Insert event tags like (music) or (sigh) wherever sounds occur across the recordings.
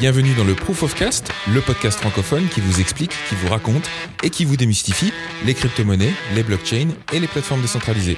Bienvenue dans le Proof of Cast, le podcast francophone qui vous explique, qui vous raconte et qui vous démystifie les crypto-monnaies, les blockchains et les plateformes décentralisées.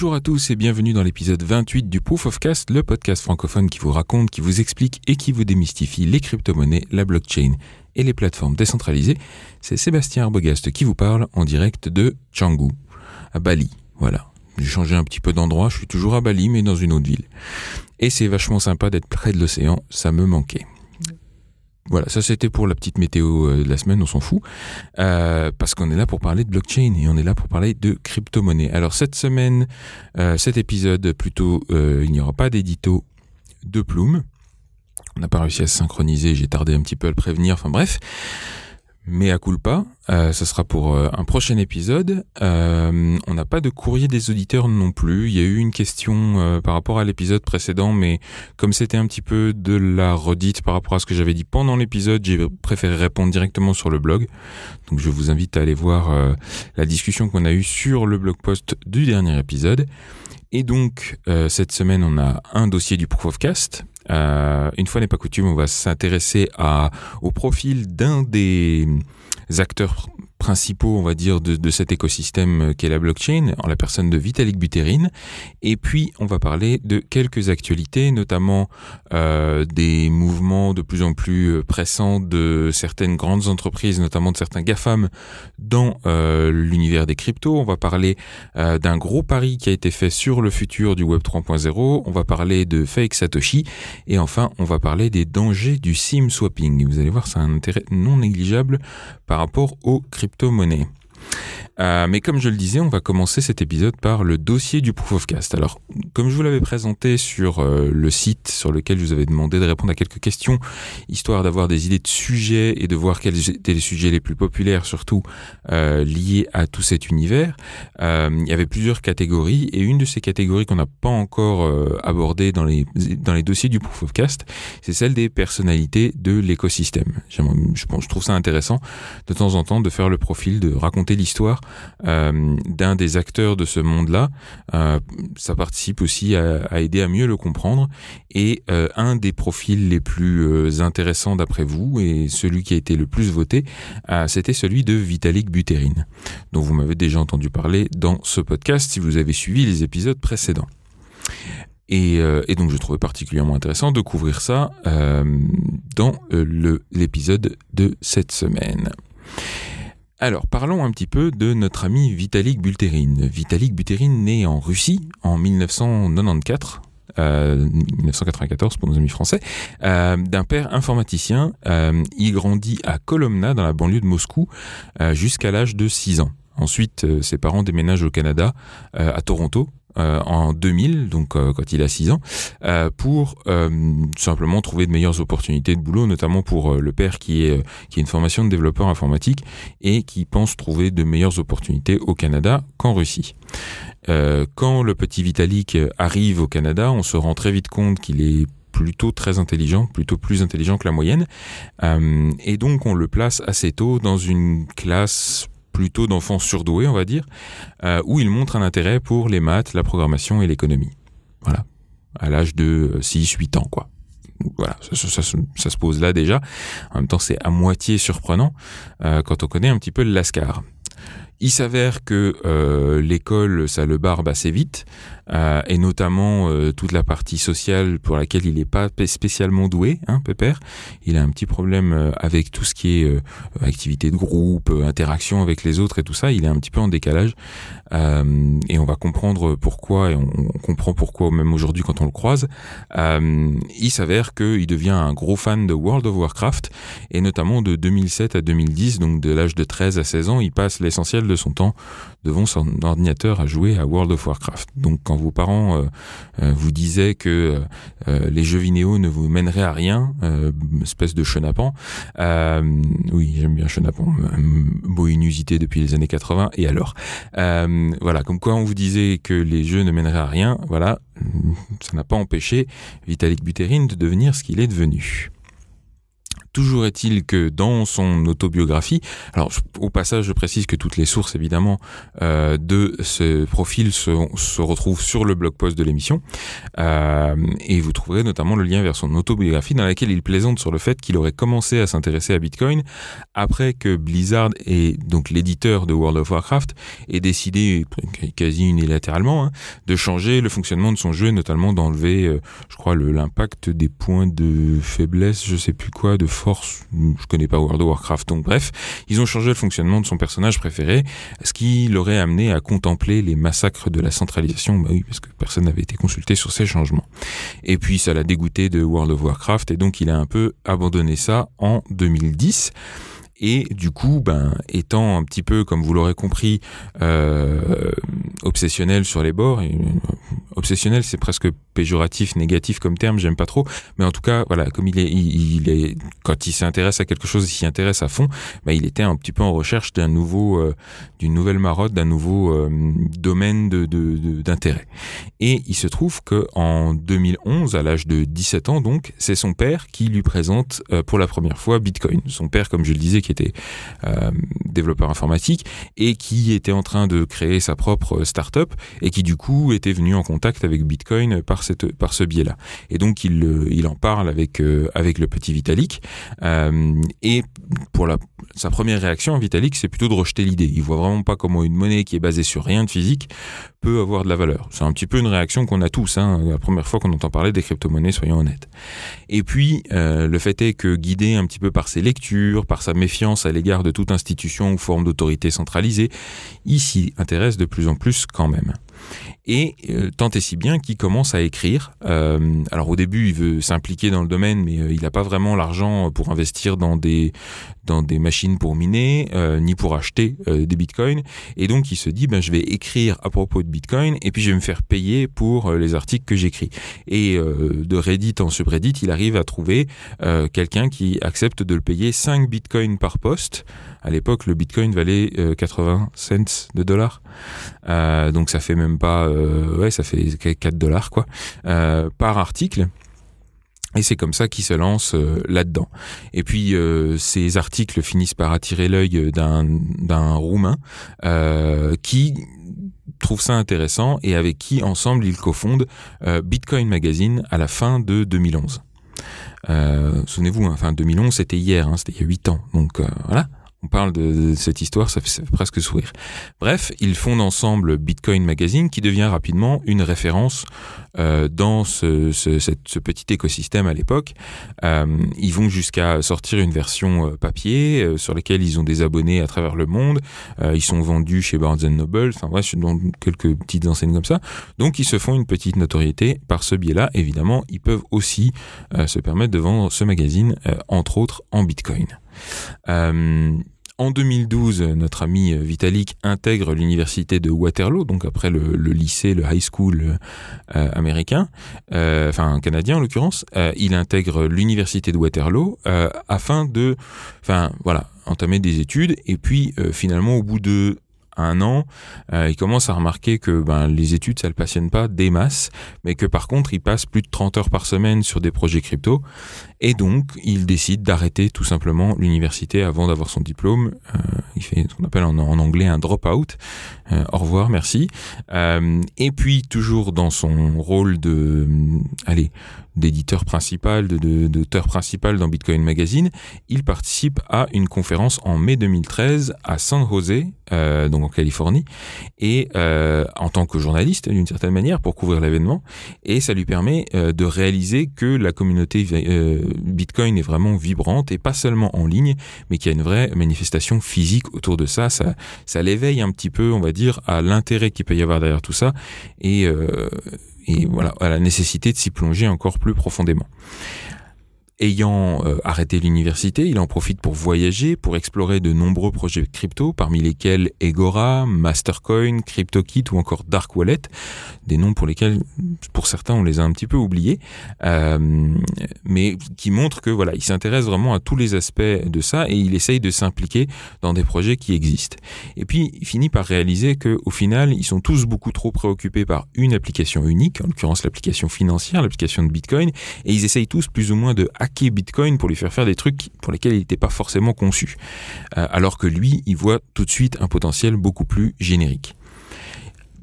Bonjour à tous et bienvenue dans l'épisode 28 du Proof of Cast, le podcast francophone qui vous raconte, qui vous explique et qui vous démystifie les crypto-monnaies, la blockchain et les plateformes décentralisées. C'est Sébastien Arbogast qui vous parle en direct de Canggu, à Bali. Voilà. J'ai changé un petit peu d'endroit, je suis toujours à Bali mais dans une autre ville. Et c'est vachement sympa d'être près de l'océan, ça me manquait. Voilà, ça c'était pour la petite météo euh, de la semaine, on s'en fout, euh, parce qu'on est là pour parler de blockchain et on est là pour parler de crypto-monnaie. Alors cette semaine, euh, cet épisode, plutôt, il n'y aura pas d'édito de Plume. On n'a pas réussi à se synchroniser, j'ai tardé un petit peu à le prévenir, enfin bref mais à culpa, euh, ça sera pour euh, un prochain épisode. Euh, on n'a pas de courrier des auditeurs non plus. Il y a eu une question euh, par rapport à l'épisode précédent, mais comme c'était un petit peu de la redite par rapport à ce que j'avais dit pendant l'épisode, j'ai préféré répondre directement sur le blog. Donc je vous invite à aller voir la discussion qu'on a eue sur le blog post du dernier épisode. Et donc, cette semaine, on a un dossier du Proof of Cast, euh, une fois n'est pas coutume, on va s'intéresser au profil d'un des acteurs principaux, on va dire, de, cet écosystème euh, qu'est la blockchain, en la personne de Vitalik Buterin. Et puis, on va parler de quelques actualités, notamment euh, des mouvements de plus en plus euh, pressants de certaines grandes entreprises, notamment de certains GAFAM dans l'univers des cryptos. On va parler d'un gros pari qui a été fait sur le futur du Web 3.0. On va parler de fake Satoshi. Et enfin, on va parler des dangers du SIM swapping. Vous allez voir, c'est un intérêt non négligeable par rapport aux cryptos crypto-monnaie. Euh, mais comme je le disais, on va commencer cet épisode par le dossier du Proof of Cast. Alors, comme je vous l'avais présenté sur euh, le site sur lequel je vous avais demandé de répondre à quelques questions, histoire d'avoir des idées de sujets et de voir quels étaient les sujets les plus populaires, surtout euh, liés à tout cet univers, il y avait plusieurs catégories et une de ces catégories qu'on n'a pas encore abordées dans les, dans les dossiers du Proof of Cast, c'est celle des personnalités de l'écosystème. Je, trouve ça intéressant de temps en temps de faire le profil, de raconter l'histoire d'un des acteurs de ce monde-là. Euh, ça participe aussi à, aider à mieux le comprendre. Et euh, un des profils les plus euh, intéressants d'après vous, et celui qui a été le plus voté, euh, c'était celui de Vitalik Buterin, dont vous m'avez déjà entendu parler dans ce podcast si vous avez suivi les épisodes précédents. Et, euh, donc je trouvais particulièrement intéressant de couvrir ça euh, dans l'épisode de cette semaine. Alors, parlons un petit peu de notre ami Vitalik Buterin. Vitalik Buterin né en Russie en 1994. Euh, 1994 pour nos amis français, euh, d'un père informaticien. Euh, il grandit à Kolomna dans la banlieue de Moscou euh, jusqu'à l'âge de 6 ans. Ensuite, euh, ses parents déménagent au Canada, euh, à Toronto, euh, en 2000, donc euh, quand il a 6 ans, pour simplement trouver de meilleures opportunités de boulot, notamment pour le père qui est qui a une formation de développeur informatique et qui pense trouver de meilleures opportunités au Canada qu'en Russie. quand le petit Vitalik arrive au Canada, on se rend très vite compte qu'il est plutôt très intelligent, plutôt plus intelligent que la moyenne, et donc on le place assez tôt dans une classe plutôt d'enfants surdoués, on va dire, euh, où il montre un intérêt pour les maths, la programmation et l'économie. Voilà. À l'âge de 6-8 ans, quoi. Voilà, ça, se pose là déjà. En même temps, c'est à moitié surprenant euh, quand on connaît un petit peu le Lascar. Il s'avère que euh, l'école, ça le barbe assez vite, euh, et notamment euh, toute la partie sociale pour laquelle il n'est pas spécialement doué, hein, Pépère. Il a un petit problème avec tout ce qui est activité de groupe, interaction avec les autres et tout ça. Il est un petit peu en décalage, et on va comprendre pourquoi, et on, comprend pourquoi même aujourd'hui quand on le croise. il s'avère qu'il devient un gros fan de World of Warcraft, et notamment de 2007 à 2010, donc de l'âge de 13 à 16 ans, il passe l'essentiel de son temps devant son ordinateur à jouer à World of Warcraft. Donc quand vos parents euh, euh, vous disaient que euh, les jeux vidéo ne vous mèneraient à rien, espèce de chenapan, oui j'aime bien chenapan, beau inusité depuis les années 80, et alors Voilà, comme quoi on vous disait que les jeux ne mèneraient à rien, voilà, ça n'a pas empêché Vitalik Buterin de devenir ce qu'il est devenu. Toujours est-il que dans son autobiographie, alors au passage je précise que toutes les sources évidemment euh, de ce profil se, retrouvent sur le blog post de l'émission. Euh, et vous trouverez notamment le lien vers son autobiographie dans laquelle il plaisante sur le fait qu'il aurait commencé à s'intéresser à Bitcoin après que Blizzard et donc l'éditeur de World of Warcraft ait décidé quasi unilatéralement hein, de changer le fonctionnement de son jeu, notamment d'enlever, euh, je crois, l'impact des points de faiblesse, je sais plus quoi, de force, je connais pas World of Warcraft, donc bref, ils ont changé le fonctionnement de son personnage préféré, ce qui l'aurait amené à contempler les massacres de la centralisation, bah oui, parce que personne n'avait été consulté sur ces changements. Et puis ça l'a dégoûté de World of Warcraft, et donc il a un peu abandonné ça en 2010. Et du coup, ben, étant un petit peu, comme vous l'aurez compris, euh, obsessionnel sur les bords, euh, obsessionnel c'est presque péjoratif, négatif comme terme, j'aime pas trop, mais en tout cas, voilà, comme il est, il, est quand il s'intéresse à quelque chose, il s'y intéresse à fond, ben, il était un petit peu en recherche d'un nouveau, euh, d'une nouvelle marotte, d'un nouveau domaine de, d'intérêt. Et il se trouve que en 2011, à l'âge de 17 ans donc, c'est son père qui lui présente pour la première fois Bitcoin. Son père, comme je le disais, qui était euh, développeur informatique et qui était en train de créer sa propre startup et qui du coup était venu en contact avec Bitcoin par cette par ce biais-là. Et donc il il en parle avec euh, avec le petit Vitalik euh, et pour la sa première réaction Vitalik c'est plutôt de rejeter l'idée. Il voit vraiment pas comment une monnaie qui est basée sur rien de physique peut avoir de la valeur. C'est un petit peu une réaction qu'on a tous, hein, la première fois qu'on entend parler des crypto-monnaies, soyons honnêtes. Et puis, euh, le fait est que guidé un petit peu par ses lectures, par sa méfiance à l'égard de toute institution ou forme d'autorité centralisée, il s'y intéresse de plus en plus quand même. Et euh, tant et si bien qu'il commence à écrire. Euh, alors au début, il veut s'impliquer dans le domaine, mais euh, il n'a pas vraiment l'argent pour investir dans des dans des machines pour miner, ni pour acheter des bitcoins. Et donc il se dit, ben je vais écrire à propos de bitcoin, et puis je vais me faire payer pour les articles que j'écris. Et de Reddit en subreddit, il arrive à trouver quelqu'un qui accepte de le payer 5 bitcoins par poste. À l'époque, le bitcoin valait 80 cents de dollars. donc ça fait même pas ouais, ça fait 4 dollars quoi, euh, par article. Et c'est comme ça qu'il se lance euh, là-dedans. Et puis ces articles finissent par attirer l'œil d'un roumain qui trouve ça intéressant et avec qui ensemble il cofonde Bitcoin Magazine à la fin de 2011. Souvenez-vous, hein, enfin 2011 c'était hier, hein, c'était il y a 8 ans. Donc voilà, on parle de, cette histoire, ça fait, presque sourire. Bref, ils fondent ensemble Bitcoin Magazine, qui devient rapidement une référence euh, dans ce, petit écosystème à l'époque. Euh, ils vont jusqu'à sortir une version euh, papier sur laquelle ils ont des abonnés à travers le monde. ils sont vendus chez Barnes Noble, enfin bref, dans quelques petites enseignes comme ça. Donc ils se font une petite notoriété par ce biais-là. Évidemment, ils peuvent aussi se permettre de vendre ce magazine, entre autres en Bitcoin. Euh, en 2012, notre ami Vitalik intègre l'université de Waterloo, donc après le, lycée, le high school euh, américain, euh, enfin canadien en l'occurrence. il intègre l'université de Waterloo afin de, enfin voilà, entamer des études. Et puis finalement, au bout de un an, il commence à remarquer que ben, les études, ça le passionne pas des masses, mais que par contre, il passe plus de 30 heures par semaine sur des projets crypto. Et donc, il décide d'arrêter tout simplement l'université avant d'avoir son diplôme. Euh, il fait ce qu'on appelle en, anglais un drop-out. Euh, au revoir, merci. et puis, toujours dans son rôle de, allez, d'éditeur principal, d'auteur principal dans Bitcoin Magazine, il participe à une conférence en mai 2013 à San Jose, euh, donc en Californie, et euh, en tant que journaliste d'une certaine manière pour couvrir l'événement, et ça lui permet euh, de réaliser que la communauté Bitcoin est vraiment vibrante et pas seulement en ligne, mais qu'il y a une vraie manifestation physique autour de ça. Ça, l'éveille un petit peu, on va dire, à l'intérêt qu'il peut y avoir derrière tout ça, et et voilà, à la nécessité de s'y plonger encore plus profondément. Ayant euh, arrêté l'université, il en profite pour voyager, pour explorer de nombreux projets crypto, parmi lesquels Egora, Mastercoin, CryptoKit ou encore Dark Wallet, des noms pour lesquels, pour certains, on les a un petit peu oubliés, euh, mais qui montrent que voilà, il s'intéresse vraiment à tous les aspects de ça et il essaye de s'impliquer dans des projets qui existent. Et puis, il finit par réaliser que, au final, ils sont tous beaucoup trop préoccupés par une application unique, en l'occurrence l'application financière, l'application de Bitcoin, et ils essayent tous plus ou moins de Bitcoin pour lui faire faire des trucs pour lesquels il n'était pas forcément conçu. Euh, alors que lui, il voit tout de suite un potentiel beaucoup plus générique.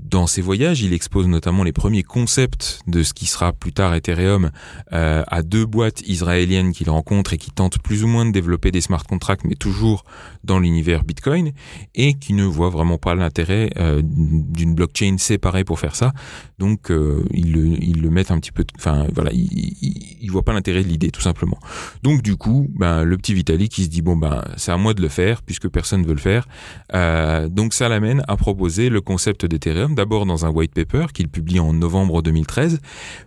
Dans ses voyages, il expose notamment les premiers concepts de ce qui sera plus tard Ethereum euh, à deux boîtes israéliennes qu'il rencontre et qui tentent plus ou moins de développer des smart contracts, mais toujours dans l'univers Bitcoin, et qui ne voient vraiment pas l'intérêt euh, d'une blockchain séparée pour faire ça. Donc, euh, ils, le, ils, le, mettent un petit peu... Enfin, voilà, ils voient pas l'intérêt de l'idée, tout simplement. Donc, du coup, ben, le petit Vitalik, qui se dit, bon, ben, c'est à moi de le faire, puisque personne ne veut le faire. Euh, donc, ça l'amène à proposer le concept d'Ethereum d'abord dans un white paper qu'il publie en novembre 2013,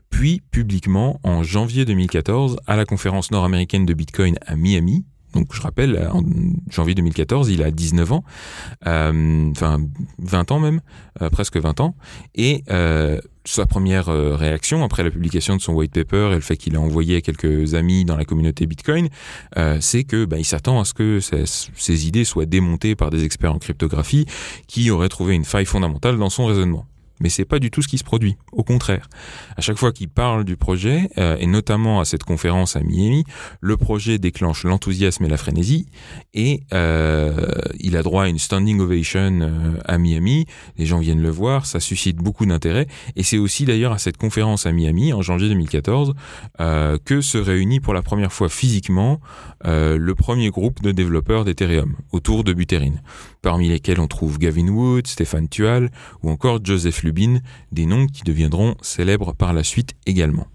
puis publiquement en janvier 2014 à la conférence nord-américaine de Bitcoin à Miami, donc je rappelle, en janvier 2014, il a 19 ans, euh, enfin 20 ans même, euh, presque 20 ans, et euh, sa première réaction après la publication de son white paper et le fait qu'il a envoyé quelques amis dans la communauté Bitcoin, c'est que bah, il s'attend à ce que ses idées soient démontées par des experts en cryptographie qui auraient trouvé une faille fondamentale dans son raisonnement mais c'est pas du tout ce qui se produit. Au contraire, à chaque fois qu'il parle du projet, euh, et notamment à cette conférence à Miami, le projet déclenche l'enthousiasme et la frénésie, et euh, il a droit à une standing ovation euh, à Miami. Les gens viennent le voir, ça suscite beaucoup d'intérêt, et c'est aussi d'ailleurs à cette conférence à Miami en janvier 2014 que se réunit pour la première fois physiquement le premier groupe de développeurs d'Ethereum autour de Buterin, parmi lesquels on trouve Gavin Wood, Stéphane Tual ou encore Joseph des noms qui deviendront célèbres par la suite également.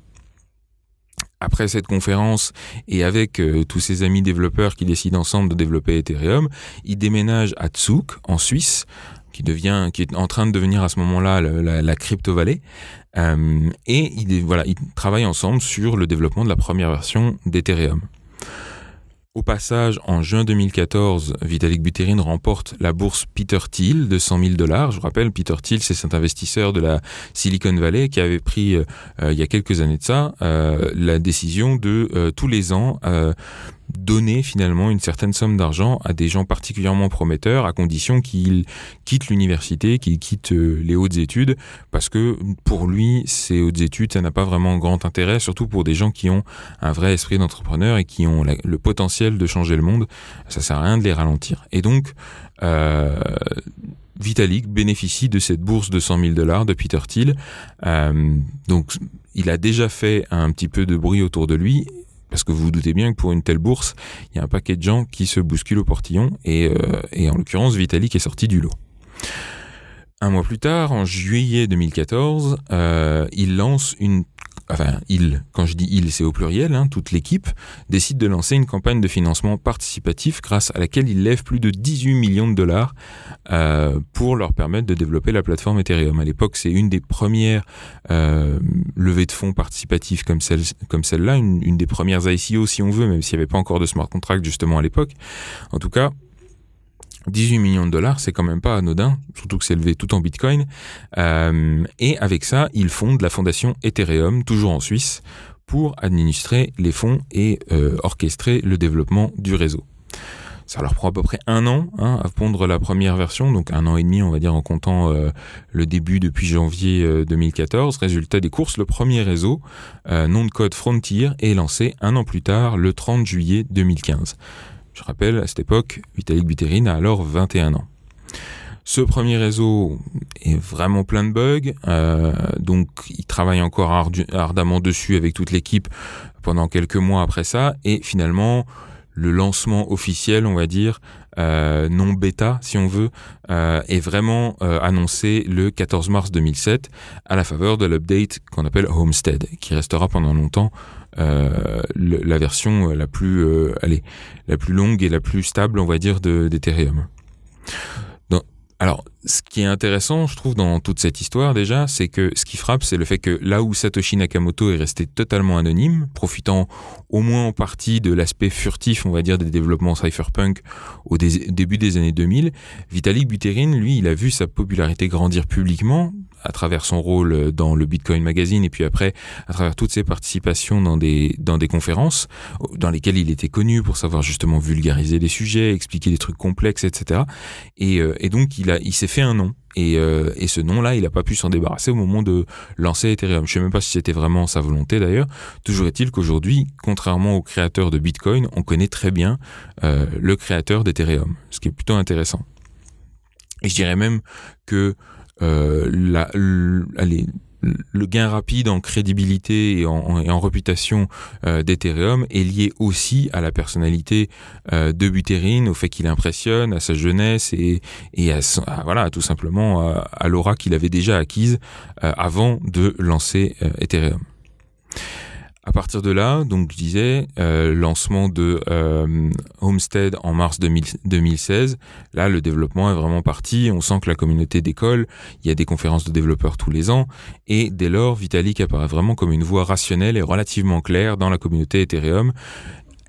Après cette conférence et avec euh, tous ses amis développeurs qui décident ensemble de développer Ethereum, il déménage à Zug en Suisse, qui est en train de devenir à ce moment-là la, crypto-vallée, euh, et il, voilà, ils travaillent ensemble sur le développement de la première version d'Ethereum. Au passage, en juin 2014, Vitalik Buterin remporte la bourse Peter Thiel de 100 000 dollars. Je vous rappelle, Peter Thiel, c'est cet investisseur de la Silicon Valley qui avait pris, euh, il y a quelques années de ça, euh, la décision de euh, tous les ans donner finalement une certaine somme d'argent à des gens particulièrement prometteurs à condition qu'ils quittent l'université, qu'ils quittent euh, les hautes études parce que pour lui ces hautes études ça n'a pas vraiment grand intérêt surtout pour des gens qui ont un vrai esprit d'entrepreneur et qui ont le potentiel de changer le monde. Ça sert à rien de les ralentir. Et donc euh, Vitalik bénéficie de cette bourse de 100 000 dollars de Peter Thiel. Euh, donc, il a déjà fait un petit peu de bruit autour de lui parce que vous vous doutez bien que pour une telle bourse, il y a un paquet de gens qui se bousculent au portillon, et, euh, en l'occurrence, Vitalik est sorti du lot. Un mois plus tard, en juillet 2014, euh, il lance une enfin il, quand je dis il, c'est au pluriel, hein, toute l'équipe, décide de lancer une campagne de financement participatif grâce à laquelle il lève plus de 18 millions de dollars euh, pour leur permettre de développer la plateforme Ethereum. À l'époque, c'est une des premières euh, levées de fonds participatifs comme celle comme celle-là, une, une, des premières ICO si on veut, même s'il n'y avait pas encore de smart contract justement à l'époque. En tout cas, 18 millions de dollars, c'est quand même pas anodin, surtout que c'est levé tout en Bitcoin. Euh, et avec ça, ils fondent la fondation Ethereum, toujours en Suisse, pour administrer les fonds et euh, orchestrer le développement du réseau. Ça leur prend à peu près un an hein, à pondre la première version, donc un an et demi, on va dire, en comptant euh, le début depuis janvier 2014. Résultat des courses, le premier réseau, nom de code Frontier, est lancé un an plus tard, le 30 juillet 2015. Je rappelle, à cette époque, Vitalik Buterin a alors 21 ans. Ce premier réseau est vraiment plein de bugs, euh, donc il travaille encore ardemment dessus avec toute l'équipe pendant quelques mois après ça, et finalement le lancement officiel, on va dire, non bêta si on veut, euh, est vraiment annoncé le 14 mars 2007 à la faveur de l'update qu'on appelle Homestead, qui restera pendant longtemps euh, la version la plus, euh, allez, la plus longue et la plus stable, on va dire, d'Ethereum. Alors, ce qui est intéressant, je trouve, dans toute cette histoire déjà, c'est que ce qui frappe, c'est le fait que là où Satoshi Nakamoto est resté totalement anonyme, profitant au moins en partie de l'aspect furtif, on va dire, des développements cypherpunk au début des années 2000, Vitalik Buterin, lui, il a vu sa popularité grandir publiquement à travers son rôle dans le Bitcoin Magazine et puis après à travers toutes ses participations dans des dans des conférences dans lesquelles il était connu pour savoir justement vulgariser les sujets, expliquer des trucs complexes, etc. Et, euh, et donc il a il s'est fait un nom. Et, euh, et ce nom-là, il n'a pas pu s'en débarrasser au moment de lancer Ethereum. Je sais même pas si c'était vraiment sa volonté d'ailleurs. Toujours est-il qu'aujourd'hui, contrairement au créateur de Bitcoin, on connaît très bien euh, le créateur d'Ethereum, ce qui est plutôt intéressant. Et je dirais même que euh, la, allez, le gain rapide en crédibilité et en, en réputation euh, d'Ethereum est lié aussi à la personnalité euh, de Buterin, au fait qu'il impressionne, à sa jeunesse et, et à, voilà tout simplement à, à l'aura qu'il avait déjà acquise euh, avant de lancer euh, Ethereum. À partir de là, donc je disais, euh, lancement de euh, Homestead en mars 2016. Là, le développement est vraiment parti. On sent que la communauté décolle. Il y a des conférences de développeurs tous les ans. Et dès lors, Vitalik apparaît vraiment comme une voix rationnelle et relativement claire dans la communauté Ethereum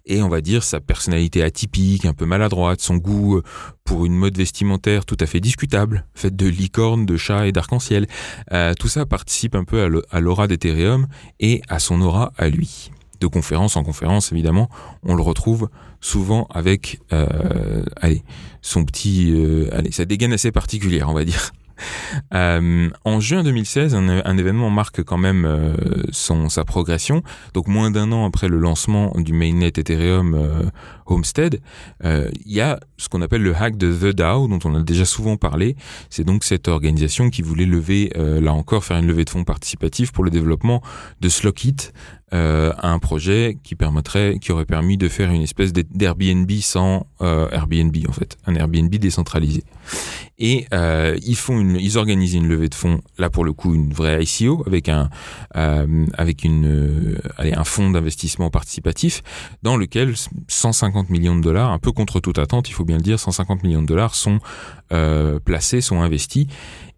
et on va dire sa personnalité atypique, un peu maladroite, son goût euh, pour une mode vestimentaire tout à fait discutable, faite de licornes, de chats et d'arc-en-ciel. Euh, tout ça participe un peu à l'aura d'Ethereum et à son aura à lui. De conférence en conférence, évidemment, on le retrouve souvent avec, euh, allez, son petit, euh, allez, sa dégaine assez particulière, on va dire. (laughs) Euh, en juin 2016, un, événement marque quand même euh, son, sa progression. Donc moins d'un an après le lancement du mainnet Ethereum euh, Homestead, il y a ce qu'on appelle le hack de The DAO, dont on a déjà souvent parlé. C'est donc cette organisation qui voulait lever, là encore, faire une levée de fonds participative pour le développement de Slockit, euh, un projet qui permettrait, qui aurait permis de faire une espèce d'Airbnb sans euh, Airbnb en fait, un Airbnb décentralisé. Et euh, ils font une, ils organisent une levée de fonds là pour le coup une vraie ICO avec un euh, avec une euh, allez, un fonds d'investissement participatif dans lequel 150 millions de dollars, un peu contre toute attente, il faut bien le dire, 150 millions de dollars sont euh, placés, sont investis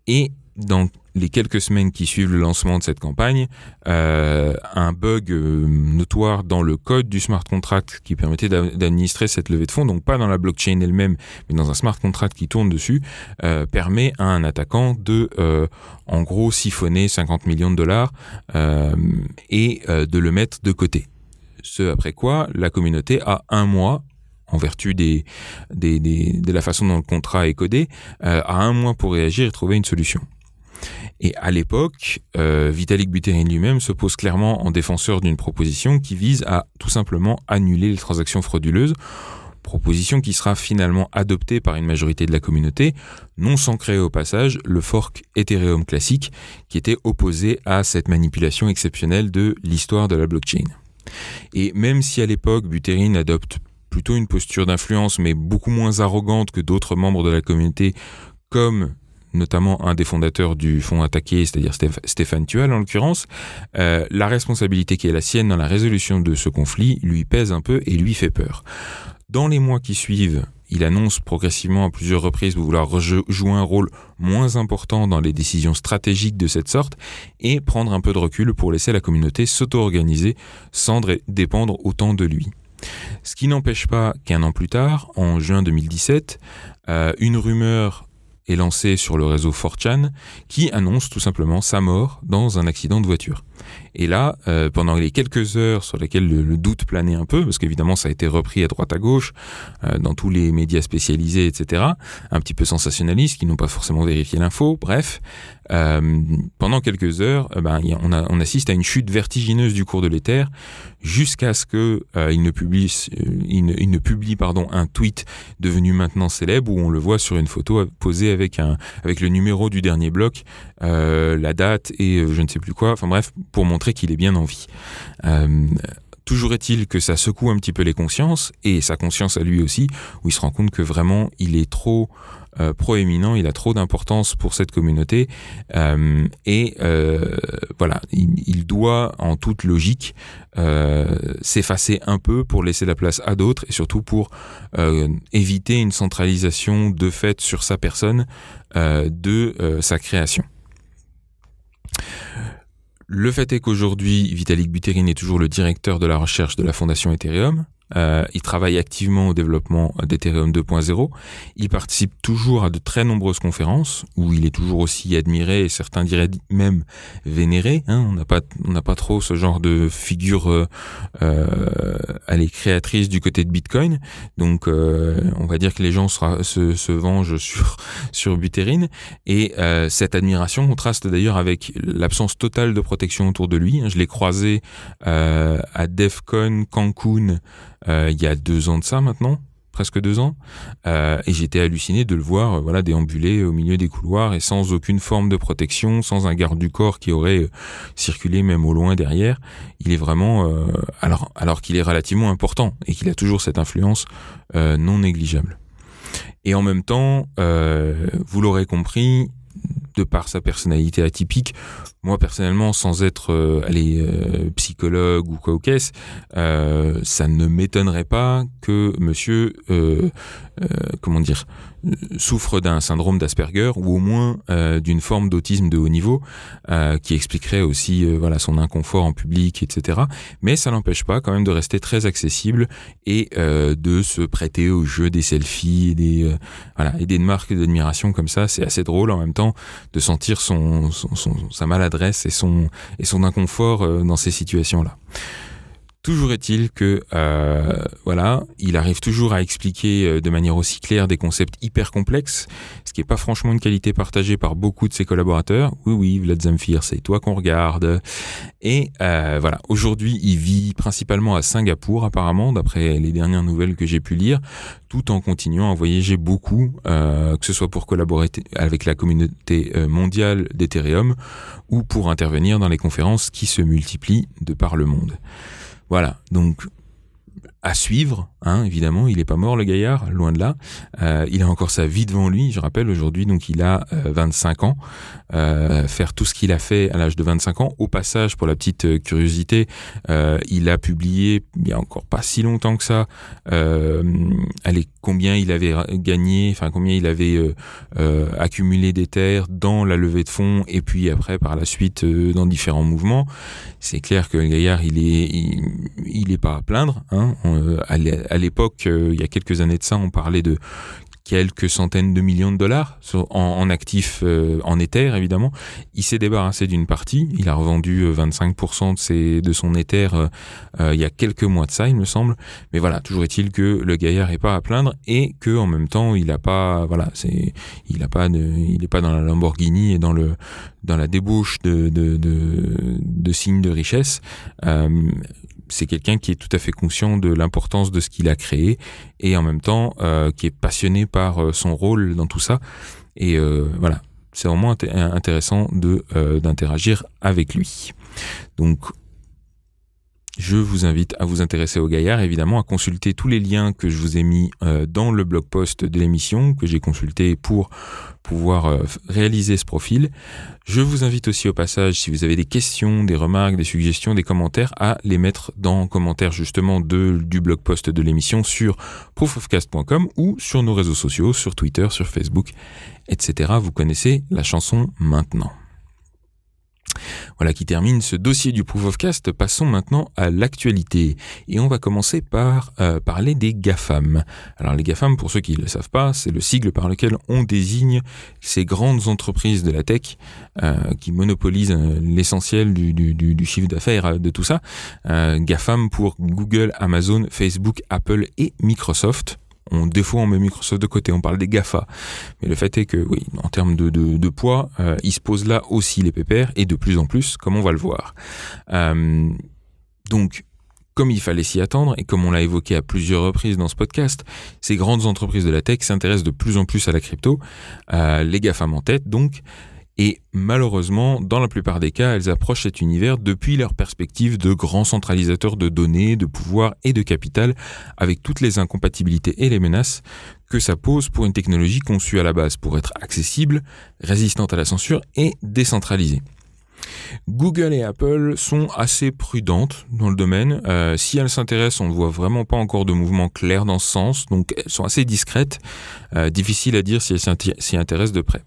et dans les quelques semaines qui suivent le lancement de cette campagne, euh, un bug euh, notoire dans le code du smart contract qui permettait d'administrer cette levée de fonds, donc pas dans la blockchain elle-même, mais dans un smart contract qui tourne dessus, euh, permet à un attaquant de, en gros, siphonner 50 millions de dollars et de le mettre de côté. Ce après quoi, la communauté a un mois en vertu des, des, des, de la façon dont le contrat est codé, a un mois pour réagir et trouver une solution. Et à l'époque, euh, Vitalik Buterin lui-même se pose clairement en défenseur d'une proposition qui vise à tout simplement annuler les transactions frauduleuses, proposition qui sera finalement adoptée par une majorité de la communauté, non sans créer au passage le fork Ethereum classique qui était opposé à cette manipulation exceptionnelle de l'histoire de la blockchain. Et même si à l'époque Buterin adopte plutôt une posture d'influence mais beaucoup moins arrogante que d'autres membres de la communauté comme notamment un des fondateurs du fonds attaqué, c'est-à-dire Stéphane Tual en l'occurrence, euh, la responsabilité qui est la sienne dans la résolution de ce conflit lui pèse un peu et lui fait peur. Dans les mois qui suivent, il annonce progressivement à plusieurs reprises vouloir jouer un rôle moins important dans les décisions stratégiques de cette sorte et prendre un peu de recul pour laisser la communauté s'auto-organiser sans dépendre autant de lui. Ce qui n'empêche pas qu'un an plus tard, en juin 2017, euh, une rumeur est lancé sur le réseau 4chan qui annonce tout simplement sa mort dans un accident de voiture. Et là, euh, pendant les quelques heures sur lesquelles le, doute planait un peu, parce qu'évidemment ça a été repris à droite à gauche, euh, dans tous les médias spécialisés, etc., un petit peu sensationnalistes, qui n'ont pas forcément vérifié l'info, bref, euh, pendant quelques heures, ben, on, assiste à une chute vertigineuse du cours de l'Ether, jusqu'à ce que euh, il ne publie, il ne publie pardon, un tweet devenu maintenant célèbre, où on le voit sur une photo posée avec, un, avec le numéro du dernier bloc, la date et je ne sais plus quoi, enfin bref, pour montrer qu'il est bien en vie. Euh, Toujours est-il que ça secoue un petit peu les consciences et sa conscience à lui aussi, où il se rend compte que vraiment il est trop euh, proéminent, il a trop d'importance pour cette communauté euh, et voilà, il, doit en toute logique s'effacer un peu pour laisser la place à d'autres et surtout pour éviter une centralisation de fait sur sa personne de sa création. Le fait est qu'aujourd'hui, Vitalik Buterin est toujours le directeur de la recherche de la fondation Ethereum. Euh, il travaille activement au développement d'Ethereum 2.0. Il participe toujours à de très nombreuses conférences où il est toujours aussi admiré et certains diraient même vénéré. Hein. On n'a pas, on n'a pas trop ce genre de figure, euh, euh créatrice du côté de Bitcoin. Donc, euh, on va dire que les gens se, se, vengent (laughs) sur sur Buterin et euh, cette admiration contraste d'ailleurs avec l'absence totale de protection autour de lui. Je l'ai croisé à DEFCON Cancun il y a deux ans de ça maintenant presque deux ans, euh, et j'étais halluciné de le voir, euh, voilà, déambuler au milieu des couloirs et sans aucune forme de protection, sans un garde du corps qui aurait circulé même au loin derrière. Il est vraiment, alors, alors qu'il est relativement important et qu'il a toujours cette influence non négligeable. Et en même temps, vous l'aurez compris, de par sa personnalité atypique, moi personnellement, sans être euh, euh, psychologue ou quoi euh, ça ne m'étonnerait pas que Monsieur, comment dire, souffre d'un syndrome d'Asperger ou au moins d'une forme d'autisme de haut niveau qui expliquerait aussi son inconfort en public, etc. Mais ça n'empêche pas quand même de rester très accessible et de se prêter au jeu des selfies et des et des marques d'admiration comme ça. C'est assez drôle en même temps de sentir son, sa maladresse et son et son inconfort dans ces situations là. Toujours est-il que euh, voilà, il arrive toujours à expliquer euh, de manière aussi claire des concepts hyper complexes, ce qui n'est pas franchement une qualité partagée par beaucoup de ses collaborateurs. Oui, oui, Vlad Zamfir, c'est toi qu'on regarde. Et euh, voilà, aujourd'hui, il vit principalement à Singapour, apparemment, d'après les dernières nouvelles que j'ai pu lire, tout en continuant à voyager beaucoup, que ce soit pour collaborer avec la communauté mondiale d'Ethereum ou pour intervenir dans les conférences qui se multiplient de par le monde. Voilà, donc à suivre, hein, évidemment, il n'est pas mort le gaillard, loin de là. Euh, il a encore sa vie devant lui, je rappelle aujourd'hui, donc il a 25 euh, ans. Euh, faire tout ce qu'il a fait à l'âge de 25 ans. Au passage, pour la petite curiosité, il a publié, il n'y a encore pas si longtemps que ça, allez, combien il avait gagné, enfin combien il avait accumulé des terres dans la levée de fonds et puis après par la suite dans différents mouvements. C'est clair que le gaillard, il est, il, est pas à plaindre. Hein. Euh, l'époque, euh, il y a quelques années de ça, on parlait de quelques centaines de millions de dollars en, actifs euh, en Ether évidemment. Il s'est débarrassé d'une partie, il a revendu 25% de, ses, de son Ether il y a quelques mois de ça il me semble. Mais voilà, toujours est-il que le gaillard est pas à plaindre et que en même temps il a pas voilà c'est il pas de, il est pas dans la Lamborghini et dans le dans la débauche de, de, de signes de richesse c'est quelqu'un qui est tout à fait conscient de l'importance de ce qu'il a créé et en même temps euh, qui est passionné par euh, son rôle dans tout ça. Et euh, voilà, c'est vraiment intéressant d'interagir avec lui. Donc je vous invite à vous intéresser au Gaillard, évidemment, à consulter tous les liens que je vous ai mis euh, dans le blog post de l'émission, que j'ai consulté pour pouvoir euh, réaliser ce profil. Je vous invite aussi au passage, si vous avez des questions, des remarques, des suggestions, des commentaires, à les mettre dans commentaires justement du blog post de l'émission sur proofofcast.com ou sur nos réseaux sociaux, sur Twitter, sur Facebook, etc. Vous connaissez la chanson maintenant. Voilà qui termine ce dossier du Proof of Cast. Passons maintenant à l'actualité. Et on va commencer par euh, parler des GAFAM. Alors les GAFAM, pour ceux qui ne le savent pas, c'est le sigle par lequel on désigne ces grandes entreprises de la tech euh, qui monopolisent euh, l'essentiel du, chiffre d'affaires de tout ça. GAFAM pour Google, Amazon, Facebook, Apple et Microsoft on, des fois on met Microsoft de côté, on parle des GAFA. Mais le fait est que oui, en termes de, poids, euh, il se pose là aussi les pépères, et de plus en plus, comme on va le voir. Euh, donc, comme il fallait s'y attendre, et comme on l'a évoqué à plusieurs reprises dans ce podcast, ces grandes entreprises de la tech s'intéressent de plus en plus à la crypto, euh, les GAFAM en tête, donc, Et malheureusement, dans la plupart des cas, elles approchent cet univers depuis leur perspective de grands centralisateurs de données, de pouvoir et de capital, avec toutes les incompatibilités et les menaces que ça pose pour une technologie conçue à la base pour être accessible, résistante à la censure et décentralisée. Google et Apple sont assez prudentes dans le domaine. Euh, si elles s'intéressent, on ne voit vraiment pas encore de mouvement clair dans ce sens, donc elles sont assez discrètes. Euh, difficile à dire si elles s'y intéressent de près.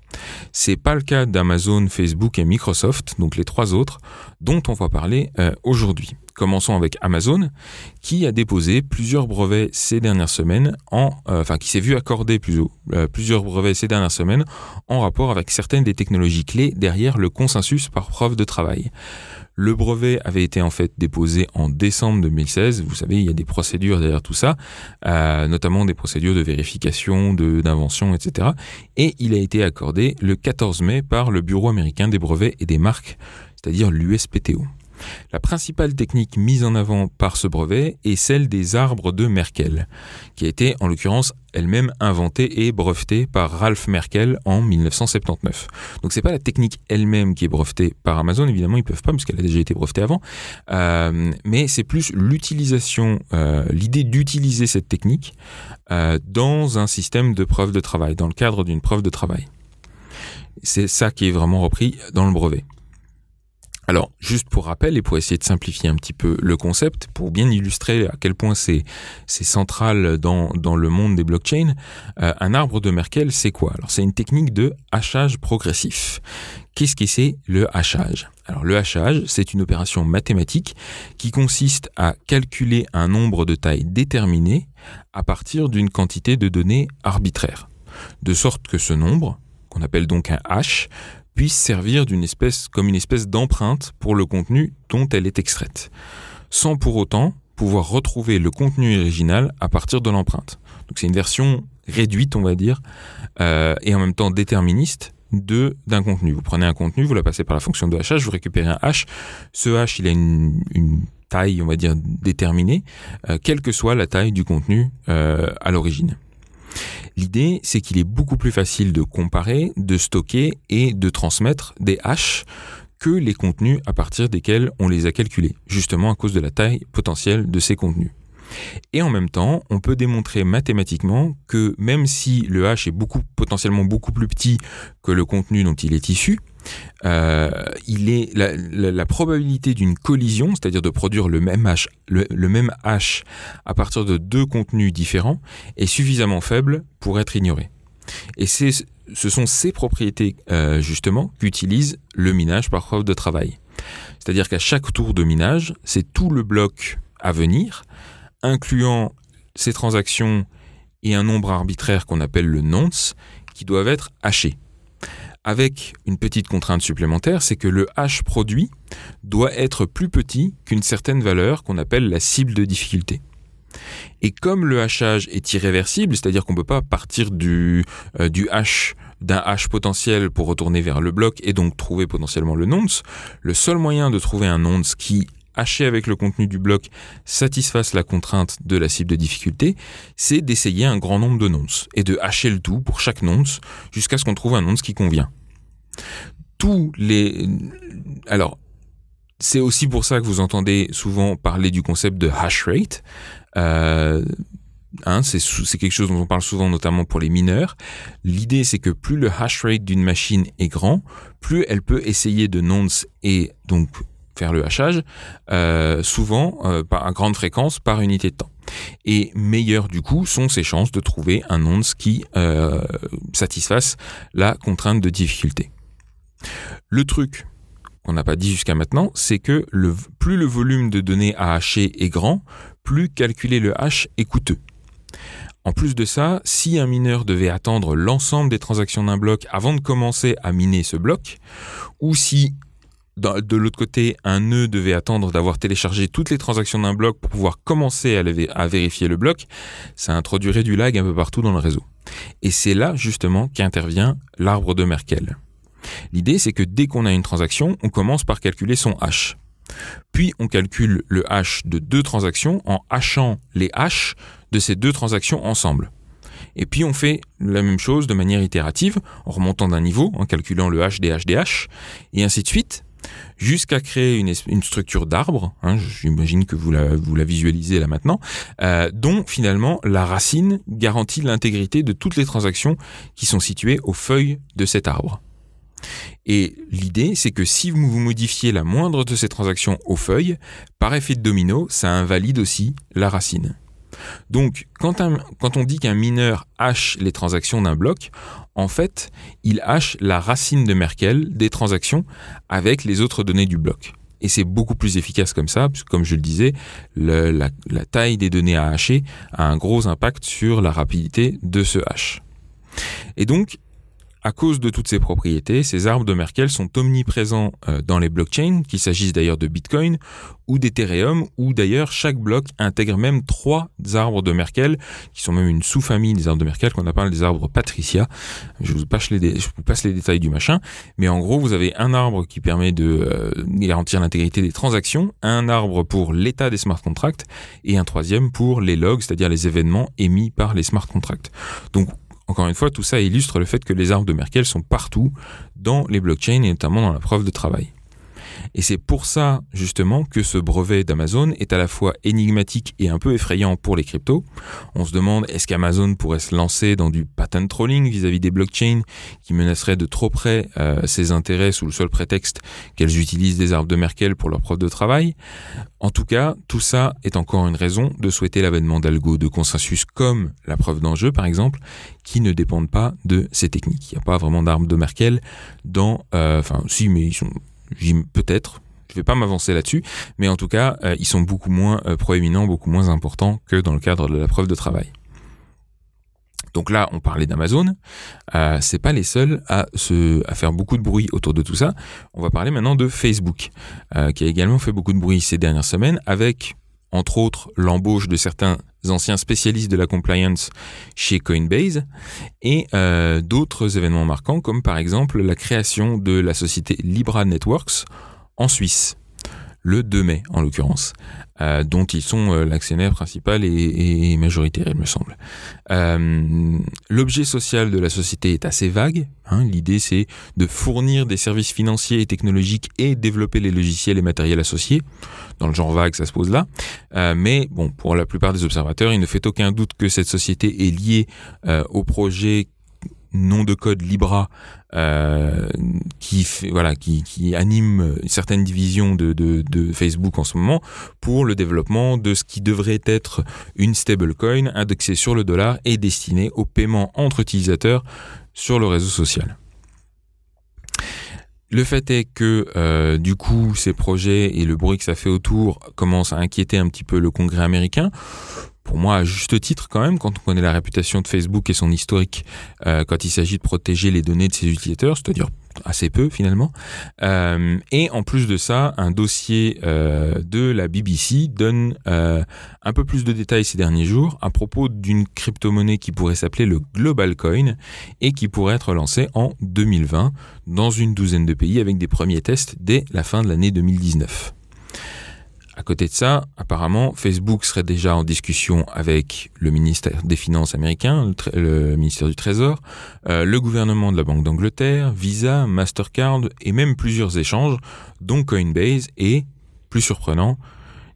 C'est pas le cas d'Amazon, Facebook et Microsoft, donc les trois autres, dont on va parler euh, aujourd'hui. Commençons avec Amazon, qui a déposé plusieurs brevets ces dernières semaines, euh, enfin qui s'est vu accorder euh, plusieurs brevets ces dernières semaines en rapport avec certaines des technologies clés derrière le consensus par preuve de travail. Le brevet avait été en fait déposé en décembre 2016. Vous savez, il y a des procédures derrière tout ça, euh, notamment des procédures de vérification, d'invention, etc. Et il a été accordé le 14 mai par le Bureau américain des brevets et des marques, c'est-à-dire l'USPTO. La principale technique mise en avant par ce brevet est celle des arbres de Merkel, qui a été en l'occurrence elle-même inventée et brevetée par Ralph Merkel en 1979. Donc c'est pas la technique elle-même qui est brevetée par Amazon, évidemment ils peuvent pas puisqu'elle a déjà été brevetée avant, euh, mais c'est plus l'utilisation, euh, l'idée d'utiliser cette technique euh, dans un système de preuve de travail, dans le cadre d'une preuve de travail. C'est ça qui est vraiment repris dans le brevet. Alors, juste pour rappel et pour essayer de simplifier un petit peu le concept, pour bien illustrer à quel point c'est central dans, le monde des blockchains, euh, un arbre de Merkel, c'est quoi? Alors, c'est une technique de hachage progressif. Qu'est-ce que c'est le hachage? Alors, le hachage, c'est une opération mathématique qui consiste à calculer un nombre de taille déterminé à partir d'une quantité de données arbitraire. De sorte que ce nombre, qu'on appelle donc un hash, puisse servir d'une espèce comme une espèce d'empreinte pour le contenu dont elle est extraite, sans pour autant pouvoir retrouver le contenu original à partir de l'empreinte. C'est une version réduite, on va dire, euh, et en même temps déterministe de d'un contenu. Vous prenez un contenu, vous la passez par la fonction de hachage, vous récupérez un hash. Ce hash, il a une, taille, on va dire, déterminée, euh, quelle que soit la taille du contenu euh, à l'origine. L'idée, c'est qu'il est beaucoup plus facile de comparer, de stocker et de transmettre des hashes que les contenus à partir desquels on les a calculés, justement à cause de la taille potentielle de ces contenus. Et en même temps, on peut démontrer mathématiquement que même si le hash est potentiellement beaucoup plus petit que le contenu dont il est issu, euh, il est la, probabilité d'une collision, c'est-à-dire de produire le même hash à partir de deux contenus différents, est suffisamment faible pour être ignorée. Et ce sont ces propriétés euh, justement qu'utilise le minage par preuve de travail. C'est-à-dire qu'à chaque tour de minage, c'est tout le bloc à venir, incluant ces transactions et un nombre arbitraire qu'on appelle le nonce, qui doivent être hachés avec une petite contrainte supplémentaire, c'est que le hash produit doit être plus petit qu'une certaine valeur qu'on appelle la cible de difficulté. Et comme le hachage est irréversible, c'est-à-dire qu'on ne peut pas partir du, euh, d'un hash potentiel pour retourner vers le bloc et donc trouver potentiellement le nonce, le seul moyen de trouver un nonce qui haché avec le contenu du bloc satisfasse la contrainte de la cible de difficulté, c'est d'essayer un grand nombre de nonces et de hacher le tout pour chaque nonce jusqu'à ce qu'on trouve un nonce qui convient. Tous les... Alors, c'est aussi pour ça que vous entendez souvent parler du concept de hash rate. Euh, hein, c'est quelque chose dont on parle souvent, notamment pour les mineurs. L'idée, c'est que plus le hash rate d'une machine est grand, plus elle peut essayer de nonce et donc faire le hachage, euh, souvent euh, à grande fréquence par unité de temps. Et meilleur du coup sont ses chances de trouver un nonce qui euh, satisfasse la contrainte de difficulté. Le truc qu'on n'a pas dit jusqu'à maintenant, c'est que le, plus le volume de données à hacher est grand, plus calculer le hash est coûteux. En plus de ça, si un mineur devait attendre l'ensemble des transactions d'un bloc avant de commencer à miner ce bloc, ou si de l'autre côté, un nœud devait attendre d'avoir téléchargé toutes les transactions d'un bloc pour pouvoir commencer à, vérifier le bloc, ça introduirait du lag un peu partout dans le réseau. Et c'est là justement qu'intervient l'arbre de Merkel. L'idée, c'est que dès qu'on a une transaction, on commence par calculer son hash. Puis on calcule le hash de deux transactions en hachant les hashes de ces deux transactions ensemble. Et puis on fait la même chose de manière itérative, en remontant d'un niveau, en calculant le HDHDH, et ainsi de suite, jusqu'à créer une, structure d'arbre, hein, j'imagine que vous la, visualisez là maintenant, euh, dont finalement la racine garantit l'intégrité de toutes les transactions qui sont situées aux feuilles de cet arbre. Et l'idée, c'est que si vous modifiez la moindre de ces transactions aux feuilles, par effet de domino, ça invalide aussi la racine. Donc, quand, on dit qu'un mineur hache les transactions d'un bloc, en fait, il hache la racine de Merkel des transactions avec les autres données du bloc. Et c'est beaucoup plus efficace comme ça, puisque comme je le disais, la, taille des données à hacher a un gros impact sur la rapidité de ce hash. Et donc, à cause de toutes ces propriétés, ces arbres de Merkel sont omniprésents euh, dans les blockchains, qu'il s'agisse d'ailleurs de Bitcoin ou d'Ethereum, où d'ailleurs chaque bloc intègre même trois arbres de Merkel, qui sont même une sous-famille des arbres de Merkel qu'on appelle les arbres Patricia. Je vous, passe les, je vous passe les détails du machin, mais en gros, vous avez un arbre qui permet de euh, garantir l'intégrité des transactions, un arbre pour l'état des smart contracts, et un troisième pour les logs, c'est-à-dire les événements émis par les smart contracts. Donc encore une fois, tout ça illustre le fait que les arbres de Merkel sont partout dans les blockchains et notamment dans la preuve de travail. Et c'est pour ça, justement, que ce brevet d'Amazon est à la fois énigmatique et un peu effrayant pour les cryptos. On se demande, est-ce qu'Amazon pourrait se lancer dans du patent trolling vis-à-vis des blockchains qui menaceraient de trop près euh, ses intérêts sous le seul prétexte qu'elles utilisent des arbres de Merkel pour leur preuve de travail? En tout cas, tout ça est encore une raison de souhaiter l'avènement d'algo de consensus comme la preuve d'enjeu, par exemple, qui ne dépendent pas de ces techniques. Il n'y a pas vraiment d'arbres de Merkel dans... Euh, enfin, si, mais ils sont peut-être, je vais pas m'avancer là-dessus, mais en tout cas, euh, ils sont beaucoup moins euh, proéminents, beaucoup moins importants que dans le cadre de la preuve de travail. Donc là, on parlait d'Amazon. Euh, c'est pas les seuls à se à faire beaucoup de bruit autour de tout ça. On va parler maintenant de Facebook, euh, qui a également fait beaucoup de bruit ces dernières semaines, avec entre autres l'embauche de certains anciens spécialistes de la compliance chez Coinbase et euh, d'autres événements marquants comme par exemple la création de la société Libra Networks en Suisse le 2 mai en l'occurrence, euh, dont ils sont euh, l'actionnaire principal et, majoritaire, il me semble. Euh, l'objet social de la société est assez vague. Hein. L'idée, c'est de fournir des services financiers et technologiques et développer les logiciels et matériels associés. Dans le genre vague, ça se pose là. mais bon, pour la plupart des observateurs, il ne fait aucun doute que cette société est liée au projet nom de code Libra qui voilà qui, anime certaines divisions de, de, Facebook en ce moment pour le développement de ce qui devrait être une stablecoin indexée sur le dollar et destinée au paiement entre utilisateurs sur le réseau social. Le fait est que euh, du coup ces projets et le bruit que ça fait autour commencent à inquiéter un petit peu le Congrès américain pour moi à juste titre quand même, quand on connaît la réputation de Facebook et son historique euh, quand il s'agit de protéger les données de ses utilisateurs, c'est-à-dire assez peu finalement. Euh, et en plus de ça, un dossier euh, de la BBC donne un peu plus de détails ces derniers jours à propos d'une crypto-monnaie qui pourrait s'appeler le Global Coin et qui pourrait être lancée en 2020 dans une douzaine de pays avec des premiers tests dès la fin de l'année 2019. À côté de ça, apparemment, Facebook serait déjà en discussion avec le ministère des Finances américain, le, ministère du Trésor, euh, le gouvernement de la Banque d'Angleterre, Visa, Mastercard et même plusieurs échanges, dont Coinbase et, plus surprenant,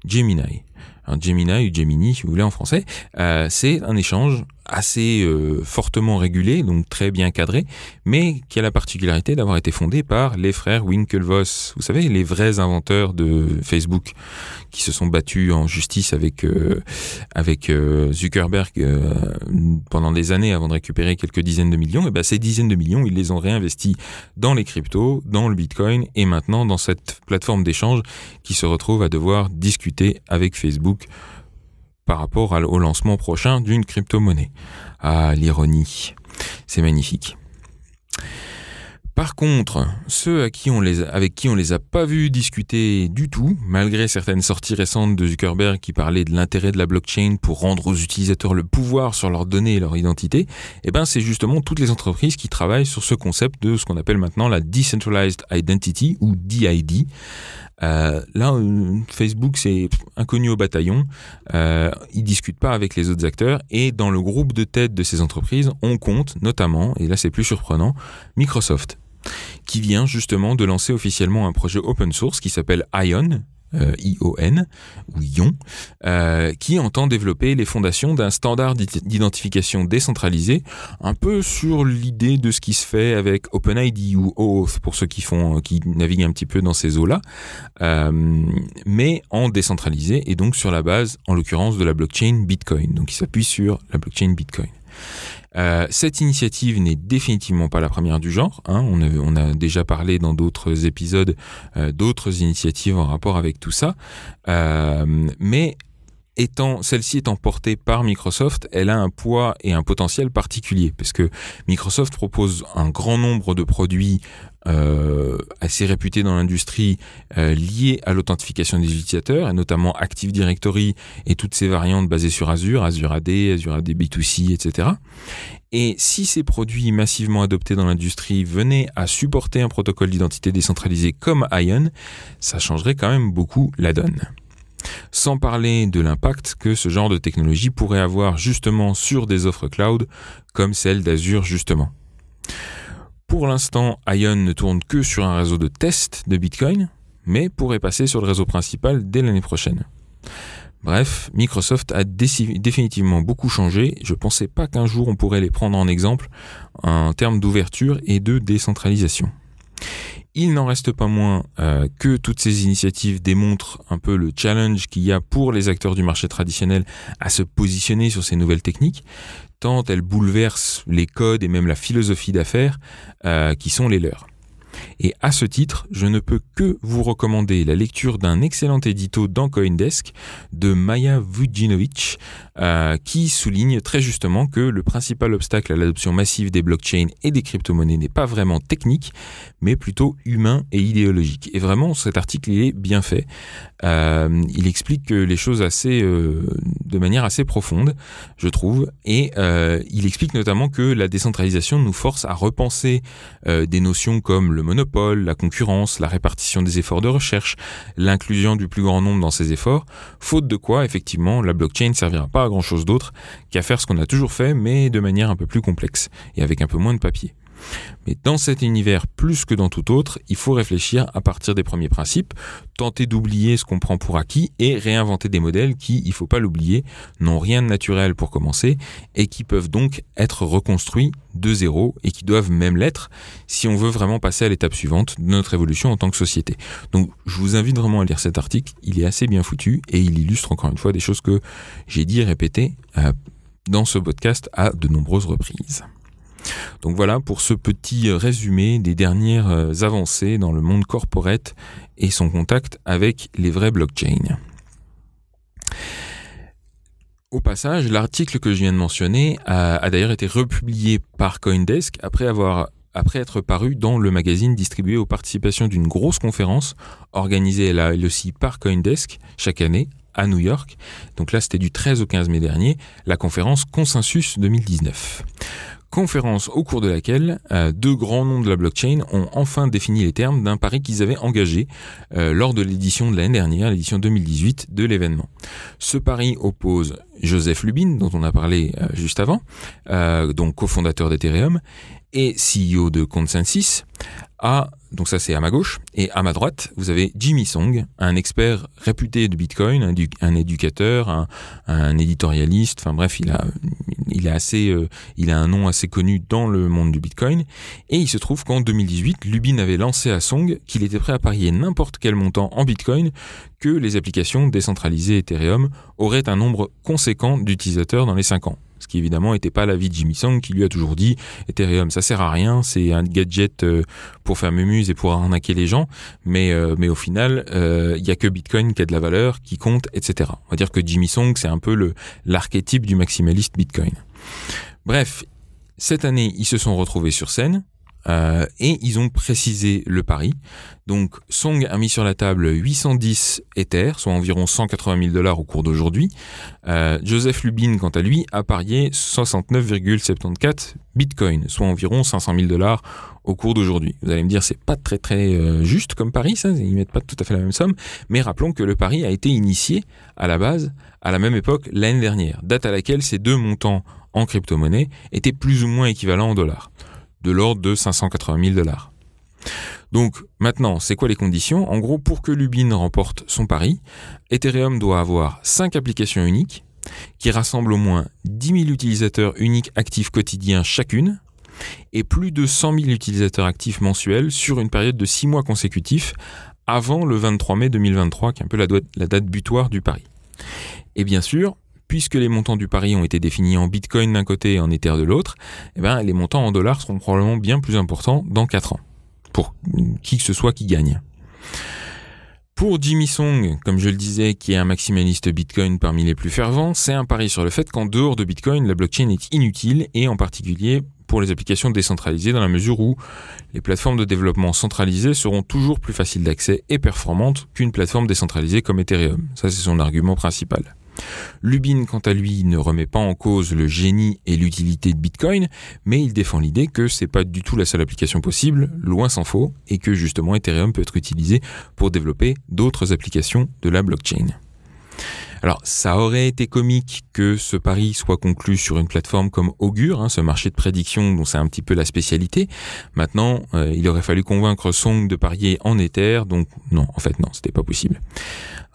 Gemini. Un Gemini ou Gemini, si vous voulez en français, euh, c'est un échange assez euh, fortement régulé, donc très bien cadré, mais qui a la particularité d'avoir été fondé par les frères Winklevoss. Vous savez, les vrais inventeurs de Facebook qui se sont battus en justice avec euh, avec euh, Zuckerberg pendant des années avant de récupérer quelques dizaines de millions. Et ben ces dizaines de millions, ils les ont réinvestis dans les cryptos, dans le Bitcoin et maintenant dans cette plateforme d'échange qui se retrouve à devoir discuter avec Facebook par rapport au lancement prochain d'une crypto-monnaie. Ah, l'ironie. C'est magnifique. Par contre, ceux à qui on les, avec qui on les a pas vus discuter du tout, malgré certaines sorties récentes de Zuckerberg qui parlaient de l'intérêt de la blockchain pour rendre aux utilisateurs le pouvoir sur leurs données et leur identité, eh ben c'est justement toutes les entreprises qui travaillent sur ce concept de ce qu'on appelle maintenant la Decentralized Identity ou DID, Euh, là, euh, Facebook, c'est inconnu au bataillon. Euh, ils discutent pas avec les autres acteurs. Et dans le groupe de tête de ces entreprises, on compte notamment, et là c'est plus surprenant, Microsoft qui vient justement de lancer officiellement un projet open source qui s'appelle Ion, euh, ION ou ION, euh, qui entend développer les fondations d'un standard d'identification décentralisé, un peu sur l'idée de ce qui se fait avec OpenID ou OAuth pour ceux qui font, qui naviguent un petit peu dans ces eaux-là, euh, mais en décentralisé et donc sur la base, en l'occurrence, de la blockchain Bitcoin. Donc, il s'appuie sur la blockchain Bitcoin. Euh, cette initiative n'est définitivement pas la première du genre. Hein. On, a, déjà parlé dans d'autres épisodes euh, d'autres initiatives en rapport avec tout ça. Euh, mais étant celle-ci étant portée par Microsoft, elle a un poids et un potentiel particulier parce que Microsoft propose un grand nombre de produits euh, assez réputés dans l'industrie euh, liés à l'authentification des utilisateurs et notamment Active Directory et toutes ces variantes basées sur Azure, Azure AD, Azure AD B2C, etc. Et si ces produits massivement adoptés dans l'industrie venaient à supporter un protocole d'identité décentralisé comme Ion, ça changerait quand même beaucoup la donne sans parler de l'impact que ce genre de technologie pourrait avoir justement sur des offres cloud comme celle d'Azure justement. Pour l'instant, Ion ne tourne que sur un réseau de test de Bitcoin, mais pourrait passer sur le réseau principal dès l'année prochaine. Bref, Microsoft a définitivement beaucoup changé. Je ne pensais pas qu'un jour on pourrait les prendre en exemple en termes d'ouverture et de décentralisation. Il n'en reste pas moins euh, que toutes ces initiatives démontrent un peu le challenge qu'il y a pour les acteurs du marché traditionnel à se positionner sur ces nouvelles techniques, tant elles bouleversent les codes et même la philosophie d'affaires euh, qui sont les leurs. Et à ce titre, je ne peux que vous recommander la lecture d'un excellent édito dans Coindesk de Maya Vujinovic, euh, qui souligne très justement que le principal obstacle à l'adoption massive des blockchains et des crypto-monnaies n'est pas vraiment technique, mais plutôt humain et idéologique. Et vraiment, cet article est bien fait. Euh, il explique les choses assez, euh, de manière assez profonde, je trouve, et il explique notamment que la décentralisation nous force à repenser des notions comme le monopole, la concurrence, la répartition des efforts de recherche, l'inclusion du plus grand nombre dans ces efforts, faute de quoi, effectivement, la blockchain ne servira pas à grand chose d'autre qu'à faire ce qu'on a toujours fait, mais de manière un peu plus complexe et avec un peu moins de papier. Mais dans cet univers, plus que dans tout autre, il faut réfléchir à partir des premiers principes, tenter d'oublier ce qu'on prend pour acquis et réinventer des modèles qui, il faut pas l'oublier, n'ont rien de naturel pour commencer et qui peuvent donc être reconstruits de zéro et qui doivent même l'être si on veut vraiment passer à l'étape suivante de notre évolution en tant que société. Donc je vous invite vraiment à lire cet article, il est assez bien foutu et il illustre encore une fois des choses que j'ai dit et répétées euh, dans ce podcast à de nombreuses reprises. Donc voilà pour ce petit résumé des dernières euh, avancées dans le monde corporate et son contact avec les vrais blockchains. Au passage, l'article que je viens de mentionner a, d'ailleurs été republié par Coindesk après après être paru dans le magazine distribué aux participations d'une grosse conférence organisée là aussi par Coindesk chaque année à New York. Donc là, c'était du 13 au 15 mai dernier, la conférence Consensus 2019 conférence au cours de laquelle euh, deux grands noms de la blockchain ont enfin défini les termes d'un pari qu'ils avaient engagé euh, lors de l'édition de l'année dernière, l'édition 2018 de l'événement. Ce pari oppose Joseph Lubin, dont on a parlé euh, juste avant, donc cofondateur d'Ethereum, et CEO de Consensus, à donc ça c'est à ma gauche, et à ma droite, vous avez Jimmy Song, un expert réputé de Bitcoin, un, éducateur, un, éditorialiste, enfin bref, il a, euh, il a un nom assez connu dans le monde du Bitcoin. Et il se trouve qu'en 2018, Lubin avait lancé à Song qu'il était prêt à parier n'importe quel montant en Bitcoin que les applications décentralisées Ethereum auraient un nombre conséquent d'utilisateurs dans les 5 ans ce qui évidemment n'était pas l'avis de Jimmy Song qui lui a toujours dit Ethereum ça sert à rien, c'est un gadget euh, pour faire mémuse et pour arnaquer les gens, mais euh, mais au final euh, il y a que Bitcoin qui a de la valeur, qui compte, etc. On va dire que Jimmy Song c'est un peu l'archétype du maximaliste Bitcoin. Bref, cette année ils se sont retrouvés sur scène euh, et ils ont précisé le pari. Donc Song a mis sur la table 810 Ethers, soit environ 180 000 dollars au cours d'aujourd'hui. Euh, Joseph Lubin, quant à lui, a parié 69,74 Bitcoin, soit environ 500 000 dollars au cours d'aujourd'hui. Vous allez me dire, c'est pas très très euh, juste comme pari, ça, ils mettent pas tout à fait la même somme, mais rappelons que le pari a été initié à la base à la même époque l'année dernière, date à laquelle ces deux montants en crypto-monnaie étaient plus ou moins équivalents en dollars, de l'ordre de 580 000 dollars. Donc maintenant, c'est quoi les conditions? En gros, pour que Lubin remporte son pari, Ethereum doit avoir 5 applications uniques qui rassemblent au moins 10 000 utilisateurs uniques actifs quotidiens chacune et plus de 100 000 utilisateurs actifs mensuels sur une période de 6 mois consécutifs avant le 23 mai 2023, qui est un peu la, date butoir du pari. Et bien sûr, puisque les montants du pari ont été définis en Bitcoin d'un côté et en Ether de l'autre, eh ben, les montants en dollars seront probablement bien plus importants dans 4 ans, pour qui que ce soit qui gagne. Pour Jimmy Song, comme je le disais, qui est un maximaliste Bitcoin parmi les plus fervents, c'est un pari sur le fait qu'en dehors de Bitcoin, la blockchain est inutile et en particulier pour les applications décentralisées dans la mesure où les plateformes de développement centralisées seront toujours plus faciles d'accès et performantes qu'une plateforme décentralisée comme Ethereum. Ça, c'est son argument principal. Lubin, quant à lui, ne remet pas en cause le génie et l'utilité de Bitcoin, mais il défend l'idée que c'est pas du tout la seule application possible, loin s'en faut, et que justement Ethereum peut être utilisé pour développer d'autres applications de la blockchain. Alors, ça aurait été comique que ce pari soit conclu sur une plateforme comme Augure, hein, ce marché de prédiction dont c'est un petit peu la spécialité. Maintenant, euh, il aurait fallu convaincre Song de parier en Ether, donc non, en fait non, c'était pas possible.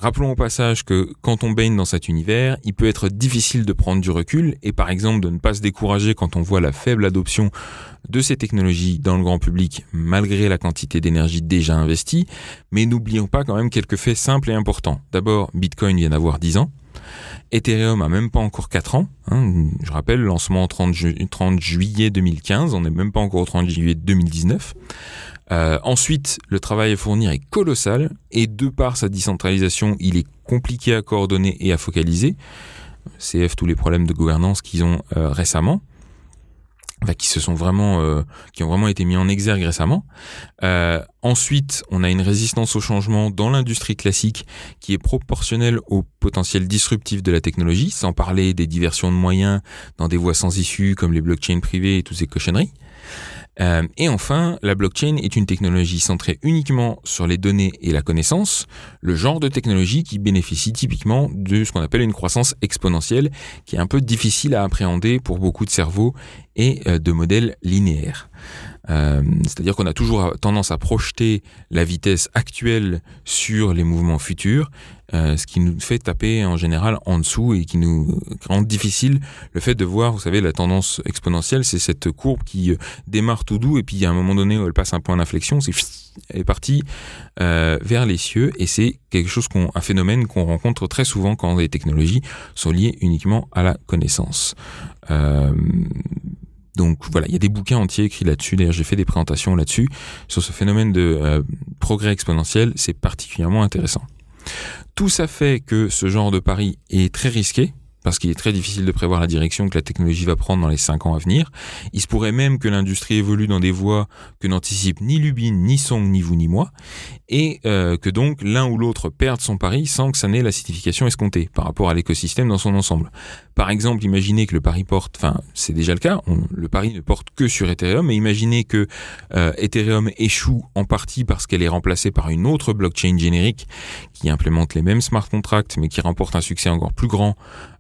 Rappelons au passage que quand on baigne dans cet univers, il peut être difficile de prendre du recul et par exemple de ne pas se décourager quand on voit la faible adoption de ces technologies dans le grand public malgré la quantité d'énergie déjà investie. Mais n'oublions pas quand même quelques faits simples et importants. D'abord, Bitcoin vient d'avoir 10 ans. Ethereum a même pas encore 4 ans. Hein. Je rappelle, lancement 30, 30 juillet 2015, on n'est même pas encore au 30 juillet 2019. Euh, ensuite, le travail à fournir est colossal et de par sa décentralisation, il est compliqué à coordonner et à focaliser. CF tous les problèmes de gouvernance qu'ils ont euh, récemment. qui se sont vraiment, euh, qui ont vraiment été mis en exergue récemment. ensuite, on a une résistance au changement dans l'industrie classique qui est proportionnelle au potentiel disruptif de la technologie, sans parler des diversions de moyens dans des voies sans issue comme les blockchains privées et toutes ces cochonneries. Euh, et enfin, la blockchain est une technologie centrée uniquement sur les données et la connaissance, le genre de technologie qui bénéficie typiquement de ce qu'on appelle une croissance exponentielle, qui est un peu difficile à appréhender pour beaucoup de cerveaux et euh, de modèles linéaires. Euh, c'est-à-dire qu'on a toujours tendance à projeter la vitesse actuelle sur les mouvements futurs, euh, ce qui nous fait taper en général en dessous et qui nous rend difficile le fait de voir, vous savez, la tendance exponentielle, c'est cette courbe qui euh, démarre tout doux et puis à un moment donné elle passe un point d'inflexion, c'est elle est vers les cieux et c'est quelque chose un phénomène qu'on rencontre très souvent quand les technologies sont liées uniquement à la connaissance. Donc voilà, il y a des bouquins entiers écrits là-dessus. D'ailleurs, j'ai fait des présentations là-dessus sur ce phénomène de euh, progrès exponentiel. C'est particulièrement intéressant. Tout ça fait que ce genre de pari est très risqué parce qu'il est très difficile de prévoir la direction que la technologie va prendre dans les 5 ans à venir. Il se pourrait même que l'industrie évolue dans des voies que n'anticipe ni Lubin, ni Song, ni vous, ni moi, et euh, que donc l'un ou l'autre perde son pari sans que ça n'ait la signification escomptée par rapport à l'écosystème dans son ensemble. Par exemple, imaginez que le pari porte, enfin c'est déjà le cas, le pari ne porte que sur Ethereum, mais imaginez que euh, Ethereum échoue en partie parce qu'elle est remplacée par une autre blockchain générique qui implémente les mêmes smart contracts mais qui remporte un succès encore plus grand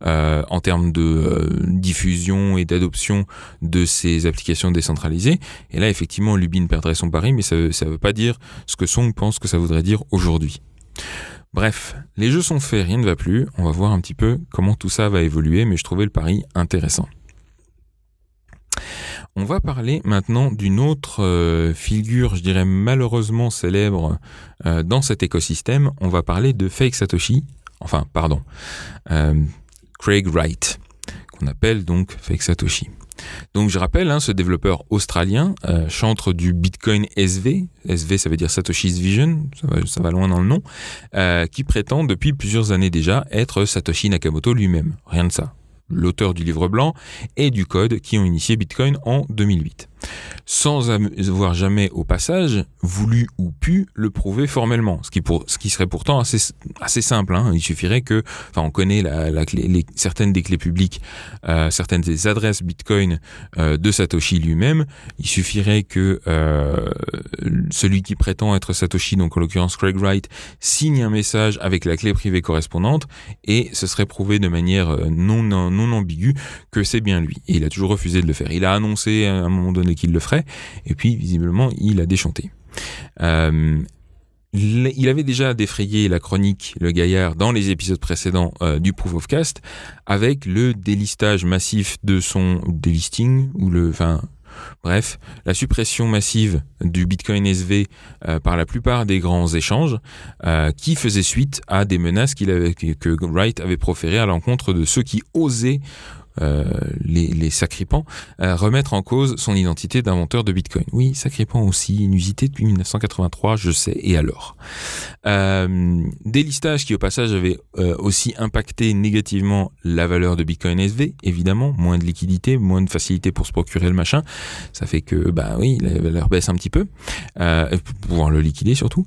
euh, en termes de euh, diffusion et d'adoption de ces applications décentralisées. Et là, effectivement, Lubin perdrait son pari, mais ça ne veut pas dire ce que Song pense que ça voudrait dire aujourd'hui. Bref, les jeux sont faits, rien ne va plus. On va voir un petit peu comment tout ça va évoluer, mais je trouvais le pari intéressant. On va parler maintenant d'une autre euh, figure, je dirais malheureusement célèbre euh, dans cet écosystème. On va parler de Fake Satoshi, enfin pardon, euh, Craig Wright, qu'on appelle donc Fake Satoshi. Donc je rappelle, hein, ce développeur australien, euh, chantre du Bitcoin SV, SV ça veut dire Satoshi's Vision, ça va, loin dans le nom, euh, qui prétend depuis plusieurs années déjà être Satoshi Nakamoto lui-même. Rien de ça. L'auteur du livre blanc et du code qui ont initié Bitcoin en 2008. Sans avoir jamais au passage voulu ou pu le prouver formellement, ce qui, serait pourtant assez, simple. Hein. Il suffirait que, enfin, on connaît certaines des clés publiques, euh, certaines des adresses Bitcoin euh, de Satoshi lui-même. Il suffirait que euh, celui qui prétend être Satoshi, donc en l'occurrence Craig Wright, signe un message avec la clé privée correspondante et ce serait prouvé de manière non, non, non ambiguë que c'est bien lui. Et il a toujours refusé de le faire. Il a annoncé à un moment donné qu'il le ferait et puis visiblement il a déchanté. Euh, il avait déjà défrayé la chronique, le gaillard, dans les épisodes précédents euh, du Proof of Cast, avec le délistage massif de son délisting, ou le, enfin, bref, la suppression massive du Bitcoin SV euh, par la plupart des grands échanges, qui faisait suite à des menaces qu'il avait, que Wright avait proférées à l'encontre de ceux qui osaient les, les sacripants, euh, remettre en cause son identité d'inventeur de Bitcoin. Oui, sacripant aussi, inusité depuis 1983, je sais, et alors euh, Des listages qui au passage avaient aussi impacté négativement la valeur de Bitcoin SV, évidemment, moins de liquidité, moins de facilité pour se procurer le machin, ça fait que, bah oui, la valeur baisse un petit peu, pour pouvoir le liquider surtout.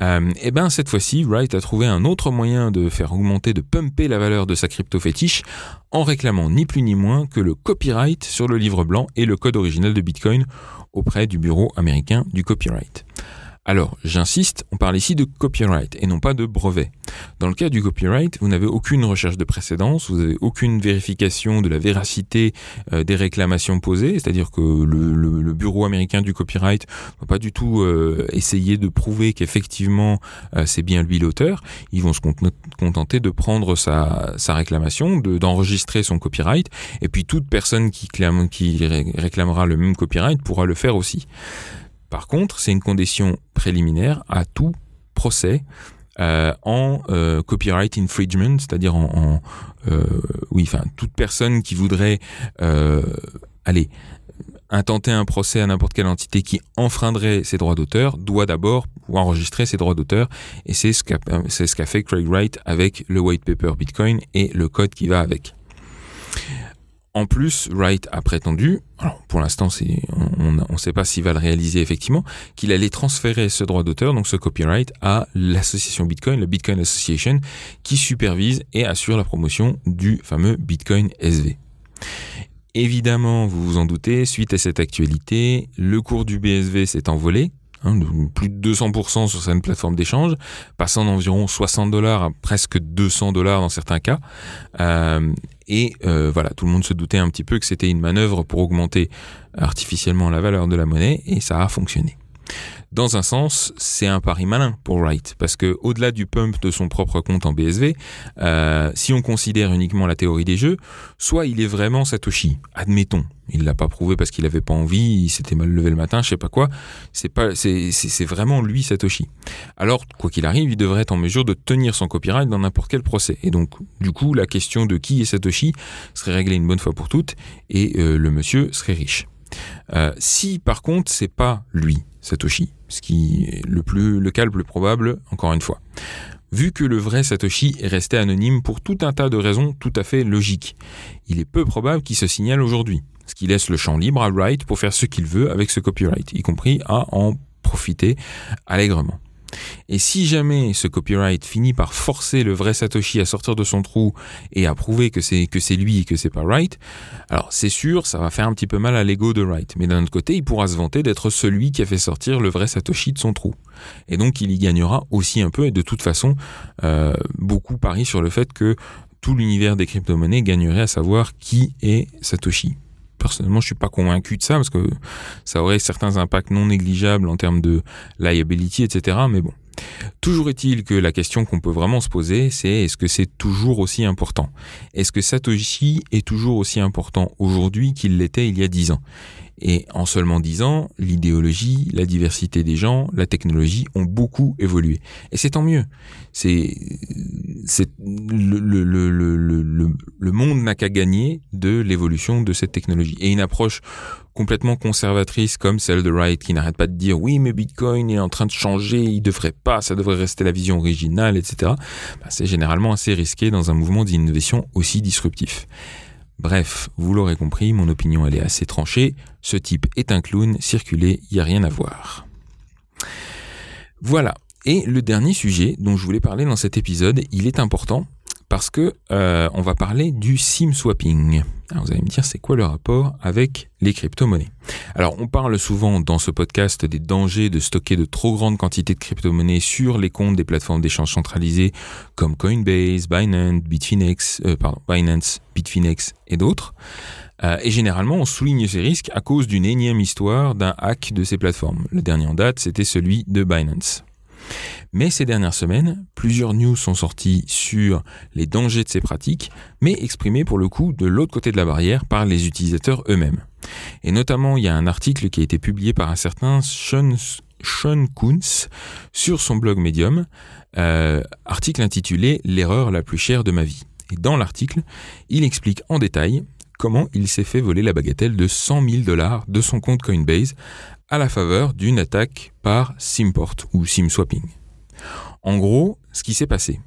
et ben cette fois-ci, Wright a trouvé un autre moyen de faire augmenter, de pumper la valeur de sa crypto fétiche en réclamant ni plus ni moins que le copyright sur le livre blanc et le code original de Bitcoin auprès du Bureau américain du copyright. Alors, j'insiste, on parle ici de copyright et non pas de brevet. Dans le cas du copyright, vous n'avez aucune recherche de précédence, vous n'avez aucune vérification de la véracité euh, des réclamations posées, c'est-à-dire que le, bureau américain du copyright va pas du tout euh, essayer de prouver qu'effectivement euh, c'est bien lui l'auteur. Ils vont se contenter de prendre sa, réclamation, d'enregistrer son copyright, et puis toute personne qui réclamera le même copyright pourra le faire aussi. Par contre, c'est une condition préliminaire à tout procès euh, en euh, copyright infringement, c'est-à-dire en, euh, oui, enfin toute personne qui voudrait aller intenter un procès à n'importe quelle entité qui enfreindrait ses droits d'auteur doit d'abord enregistrer ses droits d'auteur et c'est ce qu'a c'est ce qu'a fait Craig Wright avec le white paper Bitcoin et le code qui va avec. En plus, Wright a prétendu, pour l'instant on ne sait pas s'il va le réaliser effectivement, qu'il allait transférer ce droit d'auteur, donc ce copyright, à l'association Bitcoin, la Bitcoin Association, qui supervise et assure la promotion du fameux Bitcoin SV. Évidemment, vous vous en doutez, suite à cette actualité, le cours du BSV s'est envolé, hein, plus de 200% sur certaines plateformes d'échange, passant d'environ 60 dollars à presque 200 dollars dans certains cas. Euh, et euh, voilà, tout le monde se doutait un petit peu que c'était une manœuvre pour augmenter artificiellement la valeur de la monnaie, et ça a fonctionné. Dans un sens, c'est un pari malin pour Wright, parce que au-delà du pump de son propre compte en BSV, euh, si on considère uniquement la théorie des jeux, soit il est vraiment Satoshi, admettons, il l'a pas prouvé parce qu'il avait pas envie, il s'était mal levé le matin, je sais pas quoi. C'est pas, c'est vraiment lui Satoshi. Alors quoi qu'il arrive, il devrait être en mesure de tenir son copyright dans n'importe quel procès. Et donc du coup, la question de qui est Satoshi serait réglée une bonne fois pour toutes, et euh, le monsieur serait riche. Euh, si par contre c'est pas lui, Satoshi, ce qui est le, plus, le cas le plus probable, encore une fois. Vu que le vrai Satoshi est resté anonyme pour tout un tas de raisons tout à fait logiques, il est peu probable qu'il se signale aujourd'hui, ce qui laisse le champ libre à Wright pour faire ce qu'il veut avec ce copyright, y compris à en profiter allègrement. Et si jamais ce copyright finit par forcer le vrai Satoshi à sortir de son trou et à prouver que c'est lui et que c'est pas Wright, alors c'est sûr, ça va faire un petit peu mal à l'ego de Wright. Mais d'un autre côté, il pourra se vanter d'être celui qui a fait sortir le vrai Satoshi de son trou. Et donc il y gagnera aussi un peu. Et de toute façon, euh, beaucoup parient sur le fait que tout l'univers des crypto-monnaies gagnerait à savoir qui est Satoshi personnellement, je suis pas convaincu de ça parce que ça aurait certains impacts non négligeables en termes de liability, etc. Mais bon. Toujours est-il que la question qu'on peut vraiment se poser, c'est est-ce que c'est toujours aussi important? Est-ce que Satoshi est toujours aussi important aujourd'hui qu'il l'était il y a dix ans? Et en seulement dix ans, l'idéologie, la diversité des gens, la technologie ont beaucoup évolué. Et c'est tant mieux. C'est, le monde n'a qu'à gagner de l'évolution de cette technologie. Et une approche complètement conservatrice comme celle de Wright qui n'arrête pas de dire oui mais Bitcoin est en train de changer, il devrait pas, ça devrait rester la vision originale, etc. Bah, c'est généralement assez risqué dans un mouvement d'innovation aussi disruptif. Bref, vous l'aurez compris, mon opinion elle est assez tranchée. Ce type est un clown, circulez, il n'y a rien à voir. Voilà. Et le dernier sujet dont je voulais parler dans cet épisode, il est important parce que euh, on va parler du SIM swapping. Alors vous allez me dire c'est quoi le rapport avec les crypto-monnaies? Alors on parle souvent dans ce podcast des dangers de stocker de trop grandes quantités de crypto-monnaies sur les comptes des plateformes d'échange centralisées comme Coinbase, Binance, Bitfinex, euh, pardon, Binance, Bitfinex et d'autres. Euh, et généralement, on souligne ces risques à cause d'une énième histoire d'un hack de ces plateformes. Le dernier en date, c'était celui de Binance. Mais ces dernières semaines, plusieurs news sont sorties sur les dangers de ces pratiques, mais exprimés pour le coup de l'autre côté de la barrière par les utilisateurs eux-mêmes. Et notamment, il y a un article qui a été publié par un certain Sean, Sean sur son blog Medium, euh, article intitulé L'erreur la plus chère de ma vie. Et dans l'article, il explique en détail comment il s'est fait voler la bagatelle de 100 000 dollars de son compte Coinbase à la faveur d'une attaque par Simport ou SimSwapping. En gros, ce qui s'est passé,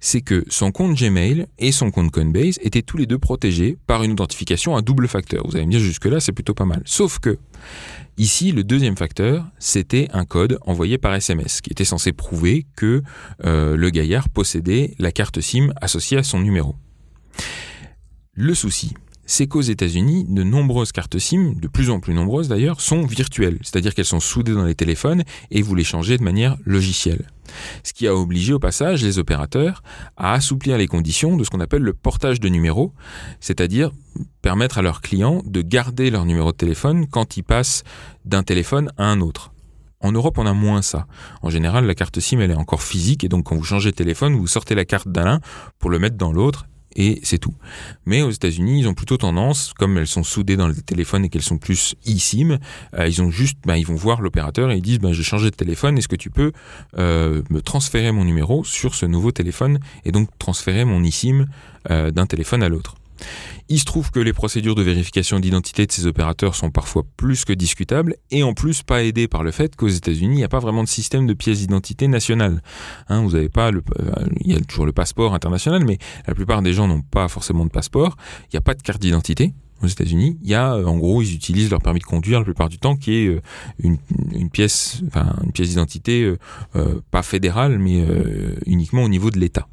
c'est que son compte Gmail et son compte Coinbase étaient tous les deux protégés par une authentification à double facteur. Vous allez me dire jusque-là, c'est plutôt pas mal. Sauf que, ici, le deuxième facteur, c'était un code envoyé par SMS qui était censé prouver que euh, le gaillard possédait la carte SIM associée à son numéro. Le souci, c'est qu'aux États-Unis, de nombreuses cartes SIM, de plus en plus nombreuses d'ailleurs, sont virtuelles, c'est-à-dire qu'elles sont soudées dans les téléphones et vous les changez de manière logicielle. Ce qui a obligé au passage les opérateurs à assouplir les conditions de ce qu'on appelle le portage de numéros, c'est-à-dire permettre à leurs clients de garder leur numéro de téléphone quand ils passent d'un téléphone à un autre. En Europe, on a moins ça. En général, la carte SIM, elle est encore physique et donc quand vous changez de téléphone, vous sortez la carte d'un pour le mettre dans l'autre et c'est tout. Mais aux États-Unis, ils ont plutôt tendance, comme elles sont soudées dans le téléphone et qu'elles sont plus eSIM, euh, ils ont juste, ben, ils vont voir l'opérateur et ils disent, ben, j'ai changé de téléphone, est-ce que tu peux euh, me transférer mon numéro sur ce nouveau téléphone et donc transférer mon eSIM euh, d'un téléphone à l'autre? Il se trouve que les procédures de vérification d'identité de ces opérateurs sont parfois plus que discutables et en plus pas aidées par le fait qu'aux États-Unis, il n'y a pas vraiment de système de pièces d'identité nationale. Hein, vous n'avez pas euh, il y a toujours le passeport international, mais la plupart des gens n'ont pas forcément de passeport. Il n'y a pas de carte d'identité aux États-Unis, il y a, euh, en gros, ils utilisent leur permis de conduire la plupart du temps, qui est euh, une, pièce, une pièce d'identité pas fédérale, mais uniquement au niveau de l'État.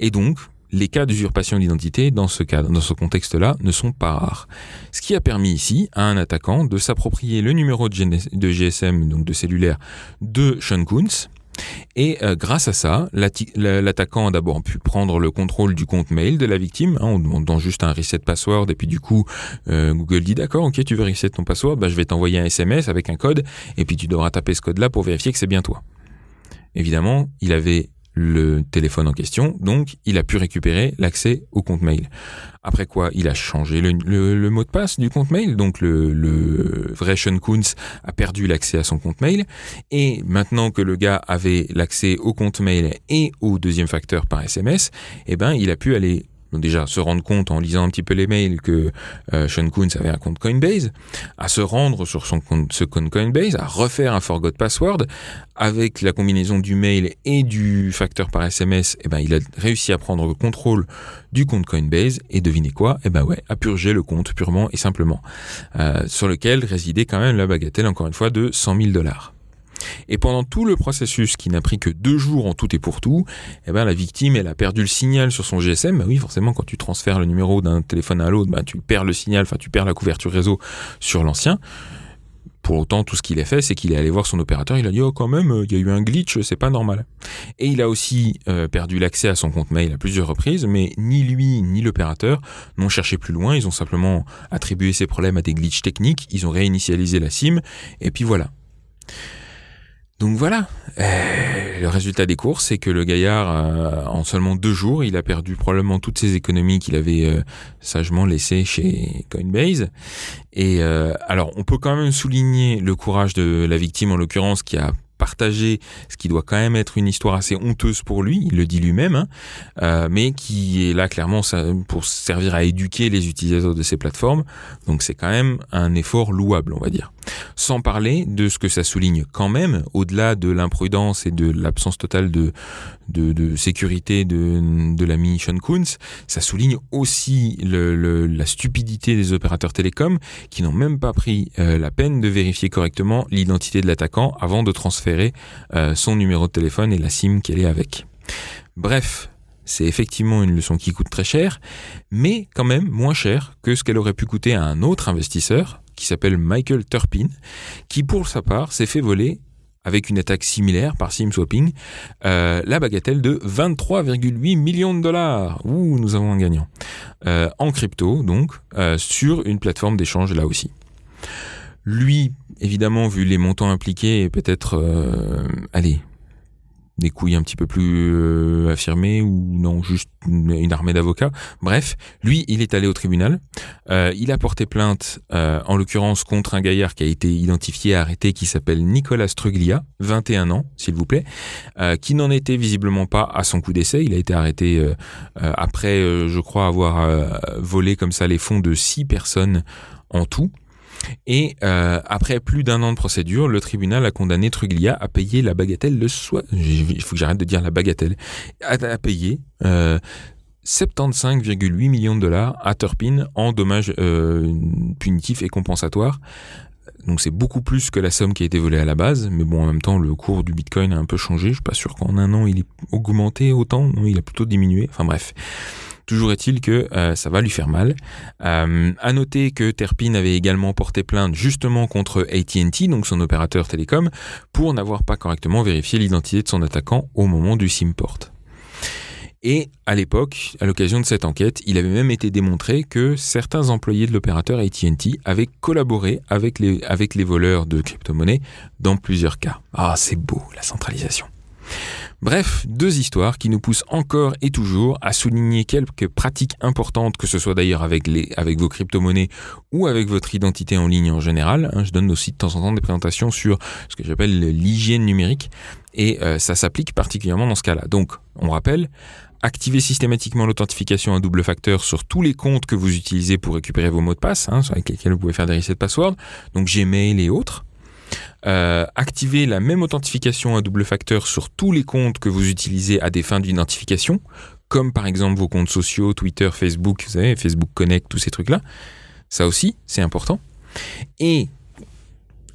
Et donc, les cas d'usurpation d'identité dans ce contexte-là, ne sont pas rares. Ce qui a permis ici à un attaquant de s'approprier le numéro de GSM, donc de cellulaire, de Sean Kuntz. Et euh, grâce à ça, l'attaquant a d'abord pu prendre le contrôle du compte mail de la victime, hein, en demandant juste un reset password, et puis du coup, euh, Google dit d'accord, ok, tu veux reset ton password, bah, je vais t'envoyer un SMS avec un code, et puis tu devras taper ce code-là pour vérifier que c'est bien toi. Évidemment, il avait le téléphone en question, donc il a pu récupérer l'accès au compte mail. Après quoi, il a changé le, mot de passe du compte mail, donc le, vrai Sean Kuntz a perdu l'accès à son compte mail, et maintenant que le gars avait l'accès au compte mail et au deuxième facteur par SMS, eh ben il a pu aller donc déjà se rendre compte en lisant un petit peu les mails que euh, Sean Kuntz avait un compte Coinbase, à se rendre sur son compte, ce compte Coinbase, à refaire un forgot password avec la combinaison du mail et du facteur par SMS. Eh ben, il a réussi à prendre le contrôle du compte Coinbase et devinez quoi? Eh ben ouais, à purger le compte purement et simplement, euh, sur lequel résidait quand même la bagatelle encore une fois de 100 000 dollars. Et pendant tout le processus, qui n'a pris que deux jours en tout et pour tout, eh ben, la victime, elle a perdu le signal sur son GSM. Bah oui, forcément, quand tu transfères le numéro d'un téléphone à l'autre, bah, tu perds le signal, enfin, tu perds la couverture réseau sur l'ancien. Pour autant, tout ce qu'il a fait, c'est qu'il est allé voir son opérateur. Il a dit oh quand même, il y a eu un glitch, c'est pas normal. Et il a aussi euh, perdu l'accès à son compte mail à plusieurs reprises, mais ni lui ni l'opérateur n'ont cherché plus loin. Ils ont simplement attribué ces problèmes à des glitches techniques. Ils ont réinitialisé la SIM et puis voilà. Donc voilà, euh, le résultat des courses, c'est que le gaillard, euh, en seulement deux jours, il a perdu probablement toutes ses économies qu'il avait euh, sagement laissées chez Coinbase. Et alors, on peut quand même souligner le courage de la victime, en l'occurrence, qui a partagé ce qui doit quand même être une histoire assez honteuse pour lui, il le dit lui-même, hein, mais qui est là clairement pour servir à éduquer les utilisateurs de ces plateformes. Donc c'est quand même un effort louable, on va dire. Sans parler de ce que ça souligne quand même, au-delà de l'imprudence et de l'absence totale de, sécurité de, de l'ami Sean Kunz, ça souligne aussi la stupidité des opérateurs télécoms qui n'ont même pas pris euh, la peine de vérifier correctement l'identité de l'attaquant avant de transférer euh, son numéro de téléphone et la SIM qu'elle est avec. Bref, c'est effectivement une leçon qui coûte très cher, mais quand même moins cher que ce qu'elle aurait pu coûter à un autre investisseur, qui s'appelle Michael Turpin, qui pour sa part s'est fait voler avec une attaque similaire par SIM swapping, euh, la bagatelle de 23,8 millions de dollars. Ouh, nous avons un gagnant. Euh, en crypto, donc, euh, sur une plateforme d'échange là aussi. Lui, évidemment, vu les montants impliqués, peut-être, allez, des couilles un petit peu plus euh, affirmées ou non juste une, armée d'avocats. Bref, lui, il est allé au tribunal. Euh, il a porté plainte, euh, en l'occurrence contre un gaillard qui a été identifié et arrêté, qui s'appelle Nicolas Struglia, 21 ans, s'il vous plaît, qui n'en était visiblement pas à son coup d'essai. Il a été arrêté après, je crois, avoir volé comme ça les fonds de six personnes en tout. Et euh, après plus d'un an de procédure, le tribunal a condamné Truglia à payer la bagatelle de soi. Il faut que j'arrête de dire la bagatelle. À, payer 75,8 euh, millions de dollars à Turpin en dommages euh, punitifs et compensatoires. Donc c'est beaucoup plus que la somme qui a été volée à la base, mais bon en même temps le cours du Bitcoin a un peu changé. Je suis pas sûr qu'en un an il ait augmenté autant, non il a plutôt diminué. Enfin bref. Toujours est-il que euh, ça va lui faire mal. Euh, à noter que Terpin avait également porté plainte justement contre AT&T, donc son opérateur télécom, pour n'avoir pas correctement vérifié l'identité de son attaquant au moment du SIM-port. Et à l'époque, à l'occasion de cette enquête, il avait même été démontré que certains employés de l'opérateur AT&T avaient collaboré avec les, avec les voleurs de crypto-monnaies dans plusieurs cas. Ah, c'est beau, la centralisation. Bref, deux histoires qui nous poussent encore et toujours à souligner quelques pratiques importantes, que ce soit d'ailleurs avec, avec vos crypto-monnaies ou avec votre identité en ligne en général. Hein. je donne aussi de temps en temps des présentations sur ce que j'appelle l'hygiène numérique et euh, ça s'applique particulièrement dans ce cas-là. Donc, on rappelle, activez systématiquement l'authentification à double facteur sur tous les comptes que vous utilisez pour récupérer vos mots de passe, hein, avec lesquels vous pouvez faire des resets de password, donc Gmail et autres. Euh, activez la même authentification à double facteur sur tous les comptes que vous utilisez à des fins d'identification, comme par exemple vos comptes sociaux, Twitter, Facebook, vous savez, Facebook Connect, tous ces trucs-là. Ça aussi, c'est important. Et,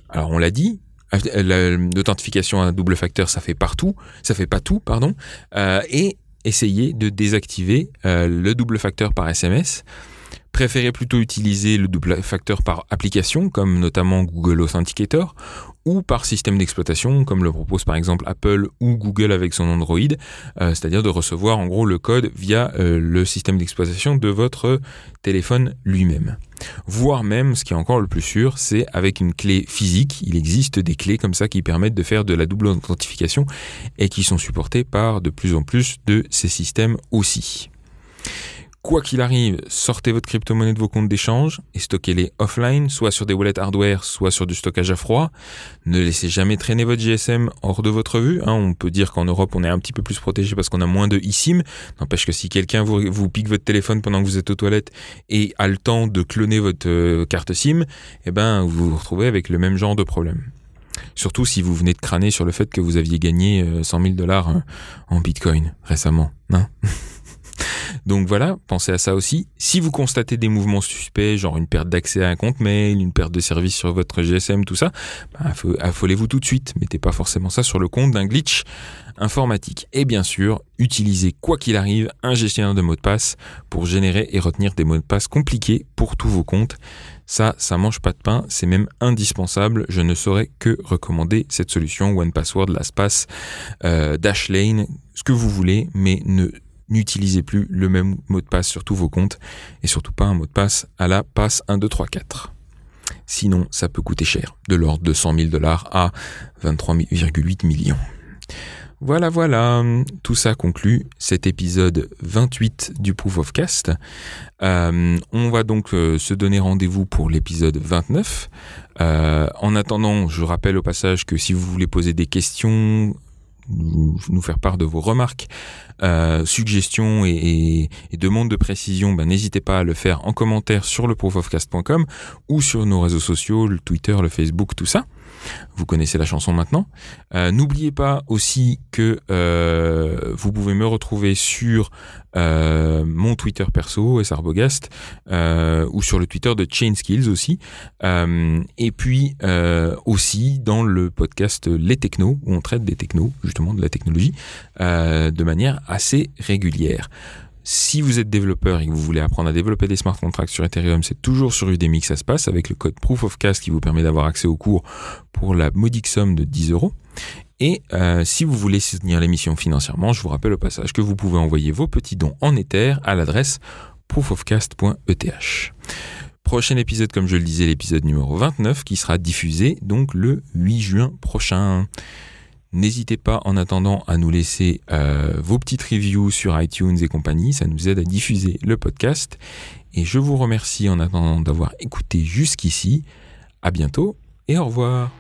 alors on l'a dit, l'authentification à double facteur, ça fait partout, ça fait pas tout, pardon. Euh, et essayez de désactiver euh, le double facteur par SMS préférez plutôt utiliser le double facteur par application, comme notamment Google Authenticator, ou par système d'exploitation, comme le propose par exemple Apple ou Google avec son Android, euh, c'est-à-dire de recevoir en gros le code via euh, le système d'exploitation de votre téléphone lui-même. Voire même, ce qui est encore le plus sûr, c'est avec une clé physique. Il existe des clés comme ça qui permettent de faire de la double authentification et qui sont supportées par de plus en plus de ces systèmes aussi. Quoi qu'il arrive, sortez votre crypto-monnaie de vos comptes d'échange et stockez-les offline, soit sur des wallets hardware, soit sur du stockage à froid. Ne laissez jamais traîner votre GSM hors de votre vue. Hein. On peut dire qu'en Europe, on est un petit peu plus protégé parce qu'on a moins de eSIM. N'empêche que si quelqu'un vous, pique votre téléphone pendant que vous êtes aux toilettes et a le temps de cloner votre euh, carte SIM, eh ben, vous vous retrouvez avec le même genre de problème. Surtout si vous venez de crâner sur le fait que vous aviez gagné 100 euh, 000 dollars euh, en Bitcoin récemment. Hein (laughs) Donc voilà, pensez à ça aussi. Si vous constatez des mouvements suspects, genre une perte d'accès à un compte mail, une perte de service sur votre GSM, tout ça, bah, affolez-vous tout de suite. Mettez pas forcément ça sur le compte d'un glitch informatique. Et bien sûr, utilisez quoi qu'il arrive un gestionnaire de mots de passe pour générer et retenir des mots de passe compliqués pour tous vos comptes. Ça, ça mange pas de pain, c'est même indispensable. Je ne saurais que recommander cette solution One Password, LastPass, euh, Dashlane, ce que vous voulez, mais ne n'utilisez plus le même mot de passe sur tous vos comptes et surtout pas un mot de passe à la passe 1, 2, 3, 4. Sinon, ça peut coûter cher, de l'ordre de 100 000 dollars à 23,8 millions. Voilà, voilà, tout ça conclut cet épisode 28 du Proof of Cast. Euh, on va donc euh, se donner rendez-vous pour l'épisode 29. Euh, en attendant, je rappelle au passage que si vous voulez poser des questions, nous faire part de vos remarques, euh, suggestions et, demandes de précision, ben, n'hésitez pas à le faire en commentaire sur le proofofcast.com ou sur nos réseaux sociaux, le Twitter, le Facebook, tout ça. Vous connaissez la chanson maintenant. Euh, n'oubliez pas aussi que euh, vous pouvez me retrouver sur euh, mon Twitter perso, SRBogast, ou sur le Twitter de Chain Skills aussi. et puis aussi dans le podcast Les Technos, où on traite des technos, justement de la technologie, de manière assez régulière. Si vous êtes développeur et que vous voulez apprendre à développer des smart contracts sur Ethereum, c'est toujours sur Udemy que ça se passe avec le code Proof of Cast qui vous permet d'avoir accès au cours pour la modique somme de 10 euros. Et euh, si vous voulez soutenir l'émission financièrement, je vous rappelle au passage que vous pouvez envoyer vos petits dons en Ether à l'adresse proofofcast.eth. Prochain épisode, comme je le disais, l'épisode numéro 29 qui sera diffusé donc le 8 juin prochain. N'hésitez pas en attendant à nous laisser euh, vos petites reviews sur iTunes et compagnie, ça nous aide à diffuser le podcast. Et je vous remercie en attendant d'avoir écouté jusqu'ici. À bientôt et au revoir.